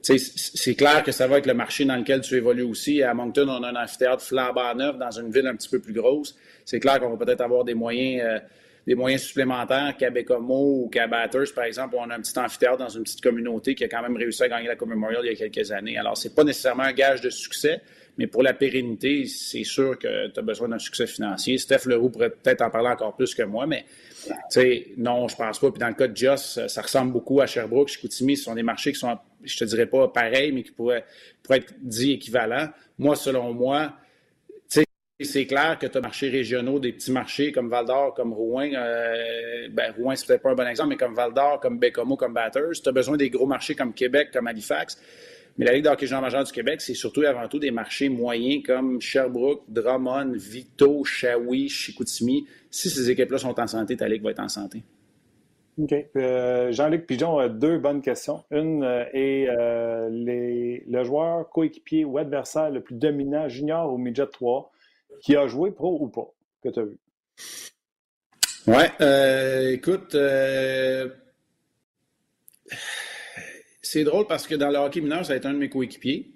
c'est clair que ça va être le marché dans lequel tu évolues aussi. À Moncton, on a un amphithéâtre flambant neuf dans une ville un petit peu plus grosse. C'est clair qu'on va peut-être avoir des moyens, euh, des moyens supplémentaires qu'à ou qu'à Batters, par exemple, on a un petit amphithéâtre dans une petite communauté qui a quand même réussi à gagner la Coupe Memorial il y a quelques années. Alors, c'est pas nécessairement un gage de succès, mais pour la pérennité, c'est sûr que tu as besoin d'un succès financier. Steph Leroux pourrait peut-être en parler encore plus que moi, mais non, je pense pas. Puis dans le cas de Joss, ça ressemble beaucoup à Sherbrooke, Chicoutimi. Ce sont des marchés qui sont, je te dirais pas pareils, mais qui pourraient, pourraient être dits équivalents. Moi, selon moi, c'est clair que tu as marchés régionaux, des petits marchés comme Val d'Or, comme Rouen. Euh, ben, Rouen, c'est peut-être pas un bon exemple, mais comme Val d'Or, comme Bécomo, comme Batters. Tu as besoin des gros marchés comme Québec, comme Halifax. Mais la Ligue d'hockey jean majeur du Québec, c'est surtout et avant tout des marchés moyens comme Sherbrooke, Drummond, Vito, Shawi, Chicoutimi. Si ces équipes-là sont en santé, ta Ligue va être en santé. OK. Euh, Jean-Luc Pigeon a deux bonnes questions. Une euh, est euh, le joueur coéquipier ou adversaire le plus dominant junior au midget 3 qui a joué pro ou pas, que tu as vu? Ouais, écoute, c'est drôle parce que dans le hockey mineur, ça a été un de mes coéquipiers.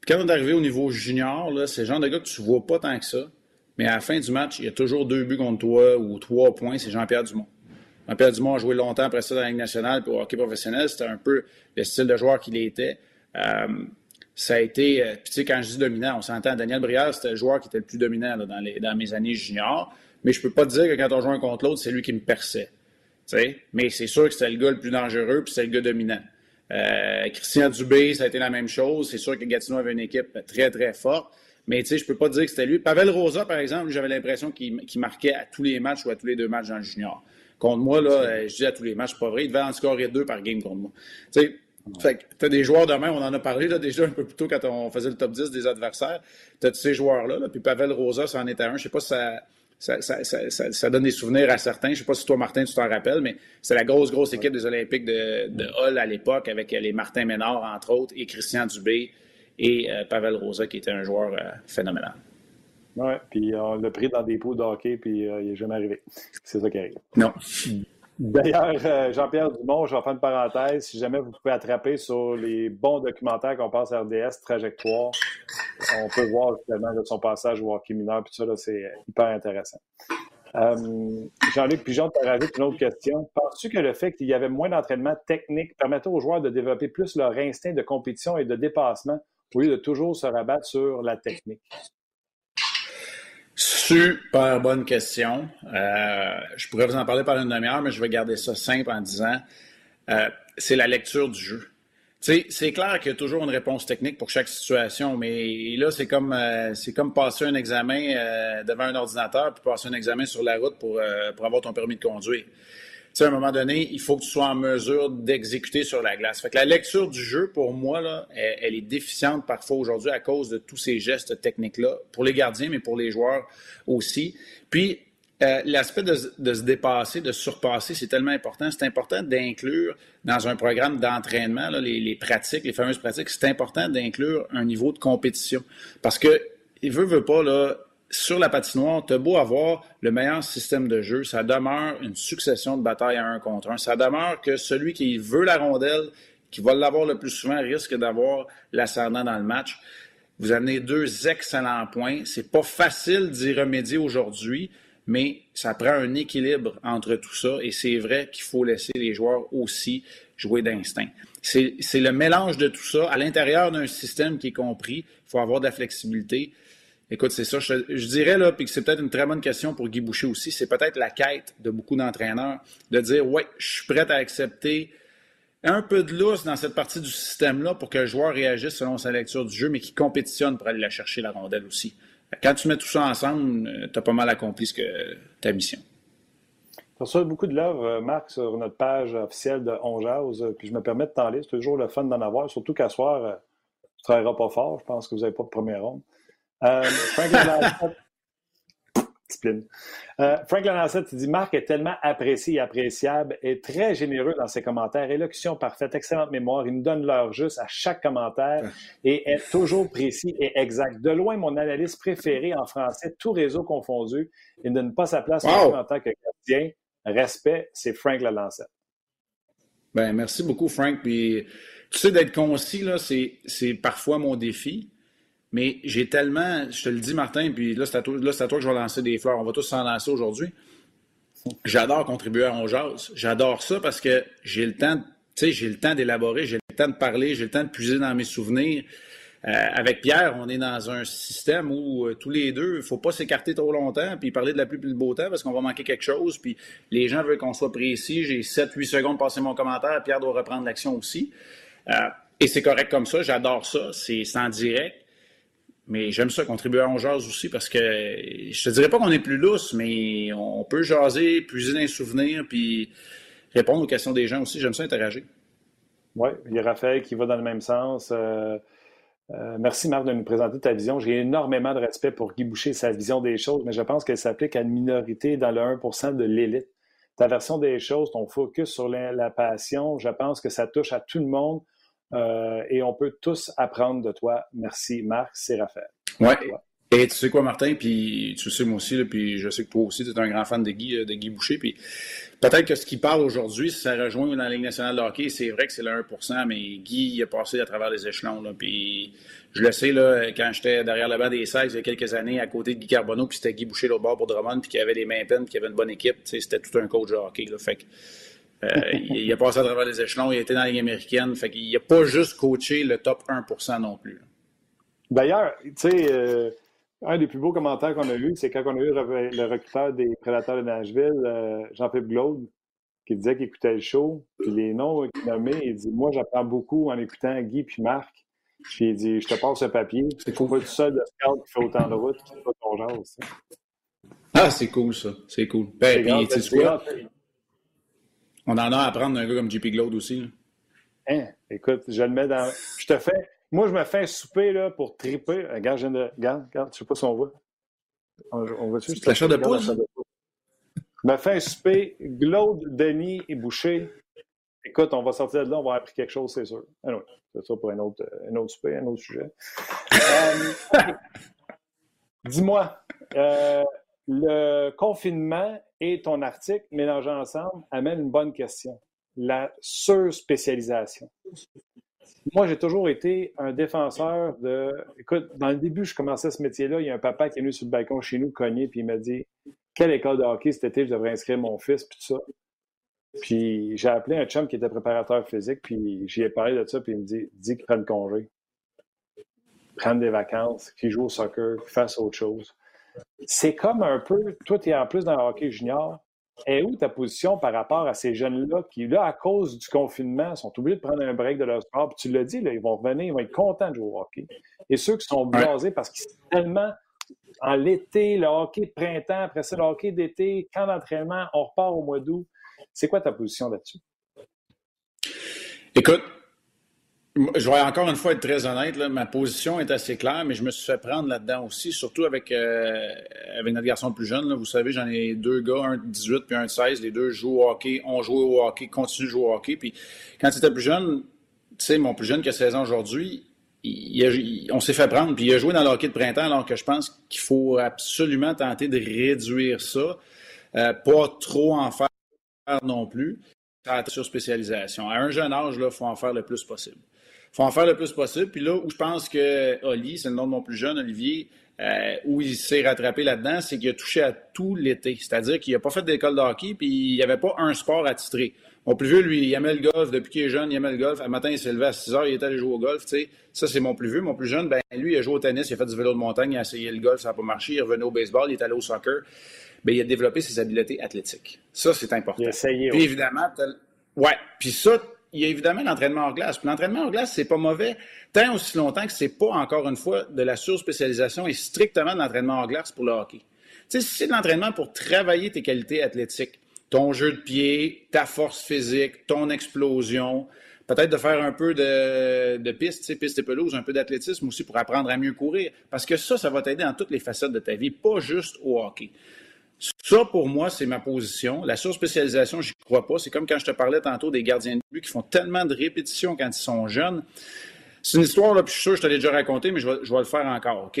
Puis quand on est arrivé au niveau junior, c'est le genre de gars que tu vois pas tant que ça. Mais à la fin du match, il y a toujours deux buts contre toi ou trois points, c'est Jean-Pierre Dumont. Jean-Pierre Dumont a joué longtemps après ça dans la Ligue nationale pour hockey professionnel. C'était un peu le style de joueur qu'il était. Euh, ça a été, euh, tu sais, quand je dis dominant, on s'entend, Daniel Brière, c'était le joueur qui était le plus dominant dans, mes années juniors. Mais je peux pas te dire que quand on joue un contre l'autre, c'est lui qui me perçait. Mais c'est sûr que c'était le gars le plus dangereux, puis c'était le gars dominant. Euh, Christian Dubé, ça a été la même chose. C'est sûr que Gatineau avait une équipe très, très forte. Mais tu sais, je peux pas dire que c'était lui. Pavel Rosa, par exemple, j'avais l'impression qu'il marquait à tous les matchs ou à tous les deux matchs dans le junior. Contre moi, là, euh, je dis à tous les matchs, pas vrai. Il devait en scorer deux par game contre moi. Tu sais, fait tu as des joueurs de main, on en a parlé là, déjà un peu plus tôt quand on faisait le top 10 des adversaires. Tu as ces joueurs-là, là, puis Pavel Rosa, ça en était un. Je sais pas si ça ça, ça, donne des souvenirs à certains. Je ne sais pas si toi, Martin, tu t'en rappelles, mais c'est la grosse, grosse équipe des Olympiques de, de Hull à l'époque, avec les Martin Ménard, entre autres, et Christian Dubé et euh, Pavel Rosa, qui était un joueur euh, phénoménal. Oui, puis on l'a pris dans des pots de hockey, puis euh, il n'est jamais arrivé. C'est ça qui arrive. Non. D'ailleurs, euh, Jean-Pierre Dumont, je vais faire une parenthèse. Si jamais vous pouvez attraper sur les bons documentaires qu'on passe à RDS, Trajectoire, on peut voir justement de son passage au hockey mineur, puis ça, c'est hyper intéressant. Euh, Jean-Luc Pigeon, tu as une autre question. Penses-tu que le fait qu'il y avait moins d'entraînement technique permettait aux joueurs de développer plus leur instinct de compétition et de dépassement au lieu de toujours se rabattre sur la technique? Super bonne question. Euh, je pourrais vous en parler par une demi-heure, mais je vais garder ça simple en disant euh, c'est la lecture du jeu. C'est clair qu'il y a toujours une réponse technique pour chaque situation, mais là, c'est comme, euh, comme passer un examen devant un ordinateur puis passer un examen sur la route pour avoir ton permis de conduire à un moment donné, il faut que tu sois en mesure d'exécuter sur la glace. Fait que la lecture du jeu, pour moi, elle, est déficiente parfois aujourd'hui à cause de tous ces gestes techniques-là, pour les gardiens, mais pour les joueurs aussi. Puis, euh, l'aspect de, se dépasser, de se surpasser, c'est tellement important. C'est important d'inclure dans un programme d'entraînement les, les, pratiques, les fameuses pratiques. C'est important d'inclure un niveau de compétition. Parce que, il veut, veut pas, là, sur la patinoire, tu as beau avoir le meilleur système de jeu, ça demeure une succession de batailles à un contre un. Ça demeure que celui qui veut la rondelle, qui va l'avoir le plus souvent, risque d'avoir l'ascendant dans le match. Vous amenez deux excellents points. C'est pas facile d'y remédier aujourd'hui, mais ça prend un équilibre entre tout ça et c'est vrai qu'il faut laisser les joueurs aussi jouer d'instinct. C'est le mélange de tout ça à l'intérieur d'un système qui est compris. Il faut avoir de la flexibilité. Écoute, c'est ça. Je, dirais, là, puis c'est peut-être une très bonne question pour Guy Boucher aussi, c'est peut-être la quête de beaucoup d'entraîneurs de dire, ouais, je suis prêt à accepter un peu de lousse dans cette partie du système-là pour que le joueur réagisse selon sa lecture du jeu, mais qui compétitionne pour aller la chercher, la rondelle aussi. Quand tu mets tout ça ensemble, euh, tu as pas mal accompli ce que ta mission. Tu reçois beaucoup de love, euh, Marc, sur notre page officielle de On euh, puis je me permets de t'en lire. C'est toujours le fun d'en avoir, surtout qu'à soir, tu ne travailleras pas fort. Je pense que vous n'avez pas de première ronde. Frank euh, Frank Lanassette dit Marc est tellement apprécié et appréciable, est très généreux dans ses commentaires, élocution parfaite, excellente mémoire. Il nous donne l'heure juste à chaque commentaire et est toujours précis et exact. De loin, mon analyste préféré en français, tout réseau confondu. Il ne donne pas sa place en tant que gardien. Respect, c'est Frank Lanassette. Ben, merci beaucoup, Frank. Puis, tu sais, d'être concis, là, c'est parfois mon défi. Mais j'ai tellement, je te le dis, Martin, puis là, c'est à, toi, à toi que je vais lancer des fleurs. On va tous s'en lancer aujourd'hui. J'adore contribuer à On J'adore ça parce que j'ai le temps, tu sais, j'ai le temps d'élaborer, j'ai le temps de parler, j'ai le temps de puiser dans mes souvenirs. Euh, avec Pierre, on est dans un système où euh, tous les deux, il ne faut pas s'écarter trop longtemps puis parler de la pluie et du beau temps parce qu'on va manquer quelque chose. Puis les gens veulent qu'on soit précis. J'ai 7-8 secondes pour passer mon commentaire. Pierre doit reprendre l'action aussi. Euh, et c'est correct comme ça. J'adore ça. C'est en direct. Mais j'aime ça contribuer à On Jase aussi parce que je te dirais pas qu'on est plus lousse, mais on peut jaser, puiser des souvenirs, puis répondre aux questions des gens aussi. J'aime ça interagir. Oui, il y a Raphaël qui va dans le même sens. Euh, euh, merci Marc de nous présenter ta vision. J'ai énormément de respect pour Guy Boucher sa vision des choses, mais je pense qu'elle s'applique à une minorité dans le 1% de l'élite. Ta version des choses, ton focus sur la passion, je pense que ça touche à tout le monde. Euh, et on peut tous apprendre de toi. Merci, Marc. C'est Raphaël. Ouais. Et tu sais quoi, Martin, puis tu sais moi aussi, puis je sais que toi aussi, tu es un grand fan de Guy, euh, de Guy Boucher, puis peut-être que ce qu'il parle aujourd'hui, ça rejoint dans la Ligue nationale de hockey, c'est vrai que c'est le 1% mais Guy il a passé à travers les échelons, là, puis je le sais, là, quand j'étais derrière le banc des 16 il y a quelques années, à côté de Guy Carbonneau, puis c'était Guy Boucher au bord pour Drummond, puis qui avait des mains pleines, puis qui avait une bonne équipe, c'était tout un coach de hockey, là, fait que euh, il, a passé à travers les échelons, il a été dans la Ligue américaine. Fait qu'il n'a pas juste coaché le top 1% non plus. D'ailleurs, tu sais, euh, un des plus beaux commentaires qu'on a eu, c'est quand on a eu le recruteur des Prédateurs de Nashville, euh, Jean-Philippe Glaude, qui disait qu'il écoutait le show. Puis les noms qu'il nommait, il dit Moi, j'apprends beaucoup en écoutant Guy puis Marc. Puis il dit Je te passe ce papier. C'est pas tout seul de scout qui fait autant de route qui fait ton genre aussi. Ah, c'est cool, ça. C'est cool. Ben, puis, tu sais quoi? On en a à apprendre d'un gars comme JP Glaude aussi. Hein? Écoute, je le mets dans. Je te fais. Moi, je me fais un souper là, pour triper. Regarde, je de... regarde, regarde, je sais pas si on voit. On, on voit-tu? La chair de poule? Je me fais un souper. Glaude, Denis et Boucher. Écoute, on va sortir de là, on va appris quelque chose, c'est sûr. Ah c'est ça pour un autre, un autre souper, un autre sujet. Euh, dis-moi, euh, le confinement et ton article mélangés ensemble amène une bonne question. La surspécialisation. Moi, j'ai toujours été un défenseur de. Écoute, dans le début, je commençais ce métier-là. Il y a un papa qui est venu sur le balcon chez nous, cogné, puis il m'a dit Quelle école de hockey cet été je devrais inscrire mon fils, puis tout ça. Puis j'ai appelé un chum qui était préparateur physique, puis j'y ai parlé de ça, puis il me dit Dis qu'il prenne congé, prenne des vacances, qu'il joue au soccer, qu'il fasse autre chose. C'est comme un peu, toi, tu es en plus dans le hockey junior. Et où ta position par rapport à ces jeunes-là qui, là, à cause du confinement, sont obligés de prendre un break de leur sport? Puis tu l'as dit, là, ils vont revenir, ils vont être contents de jouer au hockey. Et ceux qui sont blasés parce qu'ils sont tellement en l'été, le hockey de printemps, après ça, le hockey d'été, camp d'entraînement, on repart au mois d'août. C'est quoi ta position là-dessus? Écoute, je vais encore une fois être très honnête. ma position est assez claire, mais je me suis fait prendre là-dedans aussi, surtout avec, euh, avec notre garçon plus jeune. Vous savez, j'en ai deux gars, un de 18 puis un de 16. Les deux jouent au hockey, ont joué au hockey, continuent de jouer au hockey. Puis quand c'était plus jeune, tu sais, mon plus jeune qui a 16 ans aujourd'hui, on s'est fait prendre, puis il a joué dans le hockey de printemps, alors que je pense qu'il faut absolument tenter de réduire ça, euh, pas trop en faire non plus, sur spécialisation. À un jeune âge, il faut en faire le plus possible. Il faut en faire le plus possible. Puis là où je pense que Oli, c'est le nom de mon plus jeune, Olivier, euh, où il s'est rattrapé là-dedans, c'est qu'il a touché à tout l'été. C'est-à-dire qu'il n'a pas fait d'école de hockey, puis il n'y avait pas un sport à titrer. Mon plus vieux, lui, il aimait le golf. Depuis qu'il est jeune, il aimait le golf. Un matin, il s'est levé à 6 heures, il est allé jouer au golf. Ça, c'est mon plus vieux. Mon plus jeune, ben, lui, il a joué au tennis, il a fait du vélo de montagne, il a essayé le golf, ça n'a pas marché. Il revenu au baseball, il est allé au soccer. Ben, il a développé ses habiletés athlétiques. Ça, c'est important. Il a essayé, Puis évidemment, ouais. Puis ça, il y a évidemment l'entraînement en glace. L'entraînement en glace, c'est pas mauvais tant aussi longtemps que c'est pas, encore une fois, de la surspécialisation et strictement de l'entraînement en glace pour le hockey. C'est de l'entraînement pour travailler tes qualités athlétiques, ton jeu de pied, ta force physique, ton explosion, peut-être de faire un peu de, piste, piste et pelouse, un peu d'athlétisme aussi pour apprendre à mieux courir. Parce que ça, ça va t'aider dans toutes les facettes de ta vie, pas juste au hockey. Ça, pour moi, c'est ma position. La surspécialisation, je n'y crois pas. C'est comme quand je te parlais tantôt des gardiens de but qui font tellement de répétitions quand ils sont jeunes. C'est une histoire, là, puis je suis sûr que je te l'ai déjà raconté, mais je vais, le faire encore, OK?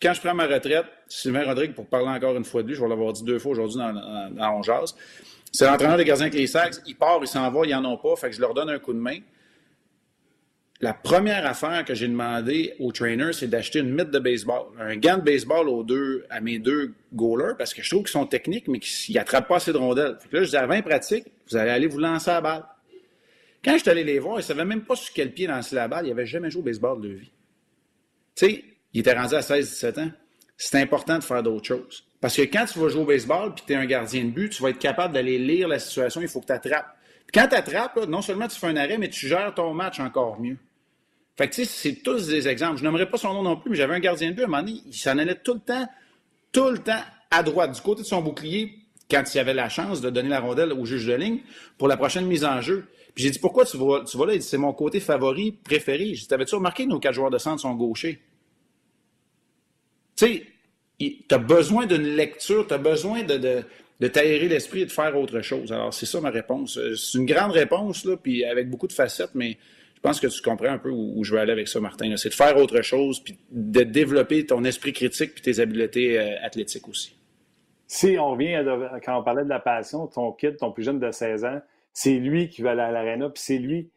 Quand je prends ma retraite, Sylvain Rodrigue, pour parler encore une fois de lui, je vais l'avoir dit deux fois aujourd'hui dans, dans, dans c'est l'entraîneur des gardiens avec les sacs. Il part, il s'en va, ils n'en ont pas, fait que je leur donne un coup de main. La première affaire que j'ai demandé au trainer, c'est d'acheter une mythe de baseball, un gant de baseball aux deux, à mes deux goalers, parce que je trouve qu'ils sont techniques, mais qu'ils n'attrapent pas assez de rondelles. là, je dis, à 20 pratiques, vous allez aller vous lancer la balle. Quand je suis allé les voir, ils ne savaient même pas sur quel pied lancer la balle. Ils n'avaient jamais joué au baseball de vie. Tu sais, ils étaient rendus à 16-17 ans. C'est important de faire d'autres choses. Parce que quand tu vas jouer au baseball que tu es un gardien de but, tu vas être capable d'aller lire la situation, il faut que tu attrapes. Quand tu attrapes, non seulement tu fais un arrêt, mais tu gères ton match encore mieux. Fait que, tu sais, c'est tous des exemples. Je n'aimerais pas son nom non plus, mais j'avais un gardien de but, à un moment donné, il s'en allait tout le temps, tout le temps à droite, du côté de son bouclier, quand il avait la chance de donner la rondelle au juge de ligne pour la prochaine mise en jeu. Puis j'ai dit, pourquoi tu vas, tu vas là? C'est mon côté favori, préféré. J'ai dit, t'avais-tu remarqué nos quatre joueurs de centre sont gauchers? Tu sais, tu as besoin d'une lecture, tu as besoin de, de t'aérer l'esprit et de faire autre chose. Alors, c'est ça ma réponse. C'est une grande réponse, là, puis avec beaucoup de facettes, mais je pense que tu comprends un peu où, je veux aller avec ça, Martin. C'est de faire autre chose, puis de développer ton esprit critique puis tes habiletés euh, athlétiques aussi. Si on revient à, quand on parlait de la passion, ton kid, ton plus jeune de 16 ans, c'est lui qui va aller à l'aréna, puis c'est lui.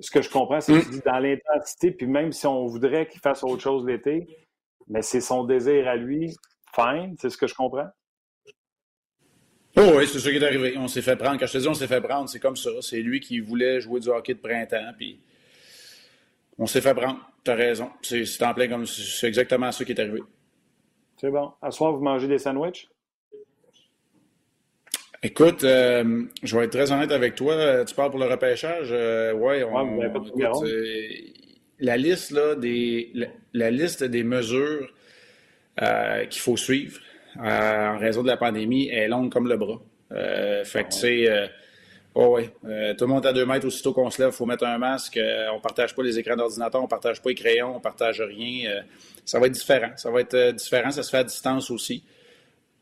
Ce que je comprends, c'est que mm. dans l'intensité, puis même si on voudrait qu'il fasse autre chose l'été, mais c'est son désir à lui, fine, c'est ce que je comprends. Oh oui, c'est ce qui est arrivé. On s'est fait prendre. Quand je te dis on s'est fait prendre, c'est comme ça. C'est lui qui voulait jouer du hockey de printemps, puis on s'est fait prendre. T'as raison. C'est en plein comme c'est exactement ça qui est arrivé. C'est bon. À soir, vous mangez des sandwichs? Écoute, euh, je vais être très honnête avec toi. Tu parles pour le repêchage? Euh, ouais, on, euh, la liste là, des la, liste des mesures qu'il faut suivre en raison de la pandémie est longue comme le bras. fait que tu sais, oh ouais, tout le monde à deux mètres aussitôt qu'on se lève, il faut mettre un masque. on partage pas les écrans d'ordinateur, on partage pas les crayons, on partage rien. ça va être différent. Ça va être différent. Ça se fait à distance aussi.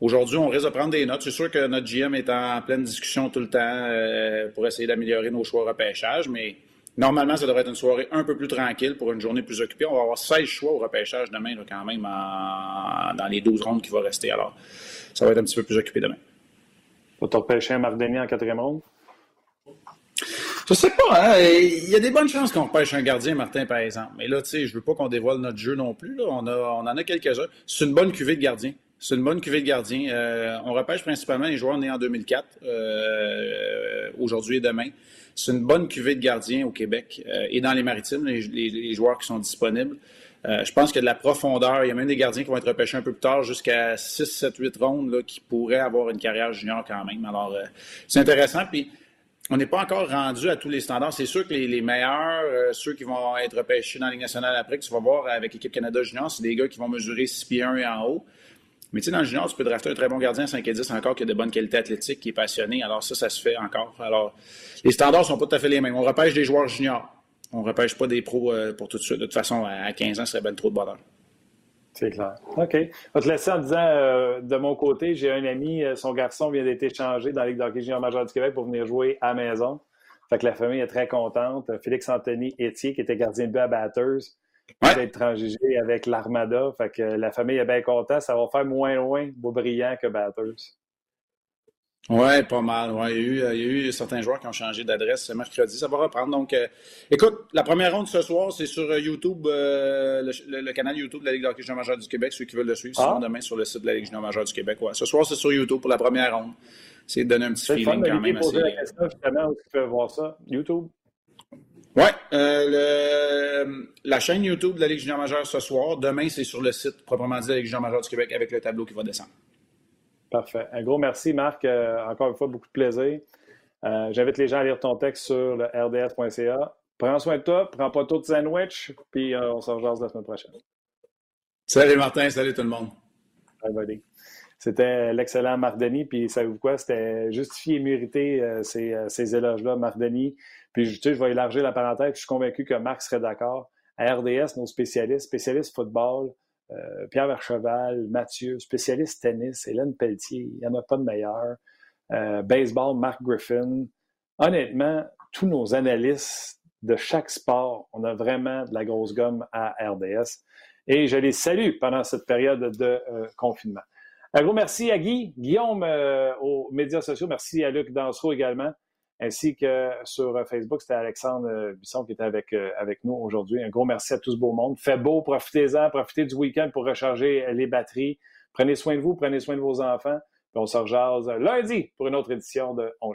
Aujourd'hui, on risque de prendre des notes. C'est sûr que notre GM est en pleine discussion tout le temps euh, pour essayer d'améliorer nos choix repêchage, mais normalement, ça devrait être une soirée un peu plus tranquille pour une journée plus occupée. On va avoir 16 choix au repêchage demain, quand même, dans les 12 rondes qui vont rester. Alors, ça va être un petit peu plus occupé demain. Faut te repêcher un Mardini en quatrième ronde? Je sais pas, hein? Il y a des bonnes chances qu'on repêche un gardien, Martin, par exemple. Mais là, tu sais, je veux pas qu'on dévoile notre jeu non plus. On, a, on en a quelques-uns. C'est une bonne cuvée de gardiens. C'est une bonne cuvée de gardiens. Euh, on repêche principalement les joueurs nés en 2004, euh, aujourd'hui et demain. C'est une bonne cuvée de gardiens au Québec euh, et dans les maritimes, les, joueurs qui sont disponibles. je pense qu'il y a de la profondeur. Il y a même des gardiens qui vont être repêchés un peu plus tard, jusqu'à 6, 7, 8 rondes, là, qui pourraient avoir une carrière junior quand même. Alors, c'est intéressant. Puis, on n'est pas encore rendu à tous les standards. C'est sûr que les, meilleurs, ceux qui vont être repêchés dans la Ligue nationale après, que tu vas voir avec l'équipe Canada Junior, c'est des gars qui vont mesurer 6 pieds 1 et en haut. Mais tu sais, dans le junior, tu peux drafter un très bon gardien 5 et 10 encore qui a de bonnes qualités athlétiques, qui est passionné. Alors ça, ça se fait encore. Alors, les standards sont pas tout à fait les mêmes. On repêche des joueurs juniors. On repêche pas des pros euh, pour tout de suite. De toute façon, à 15 ans, ce serait bien trop de bonheur. C'est clair. OK. Je vais te laisser en disant, euh, de mon côté, j'ai un ami, euh, son garçon vient d'être échangé dans la Ligue d'hockey junior major du Québec pour venir jouer à la maison. Fait que la famille est très contente. Félix Anthony Etier, qui était gardien de but à Batters, d'être transigé avec l'Armada. Fait que la famille est bien contente. Ça va faire moins loin brillant que Batters. Oui, pas mal. Ouais. Il, y a eu, certains joueurs qui ont changé d'adresse ce mercredi. Ça va reprendre. Donc, euh, écoute, la première ronde ce soir, c'est sur euh, YouTube, euh, le, canal YouTube de la Ligue d'hockey junior du Québec, ceux qui veulent le suivre. Sinon, ah. demain, sur le site de la Ligue junior du Québec. Ouais. Ce soir, c'est sur YouTube pour la première ronde. C'est de donner un petit feeling quand même. Assez... la question justement où tu peux voir ça. YouTube? Oui, la chaîne YouTube de la Ligue junior majeure ce soir. Demain, c'est sur le site proprement dit de la Ligue junior du Québec avec le tableau qui va descendre. Parfait. Un gros merci, Marc. Euh, encore une fois, beaucoup de plaisir. Euh, j'invite les gens à lire ton texte sur le rds.ca. Prends soin de toi, prends pas trop de sandwich, puis euh, on se rejoint la semaine prochaine. Salut Martin, salut tout le monde. Bye, C'était l'excellent Marc Denis, puis savez-vous quoi? C'était justifié et mérité ces, ces éloges-là, Marc Denis. Puis tu sais, je vais élargir la parenthèse, je suis convaincu que Marc serait d'accord. À RDS, nos spécialistes, spécialistes football, euh, Pierre Vercheval, Mathieu, spécialiste tennis, Hélène Pelletier, il n'y en a pas de meilleur. Euh, baseball, Mark Griffin. Honnêtement, tous nos analystes de chaque sport, on a vraiment de la grosse gomme à RDS. Et je les salue pendant cette période de euh, confinement. Un gros merci à Guy, Guillaume aux médias sociaux. Merci à Luc Dansereau également ainsi que sur euh, Facebook, c'était Alexandre euh, Bisson qui était avec, euh, avec nous aujourd'hui. Un gros merci à tout ce beau monde. Fait beau, profitez-en, profitez du week-end pour recharger les batteries. Prenez soin de vous, prenez soin de vos enfants. Puis on se rejase lundi pour une autre édition de On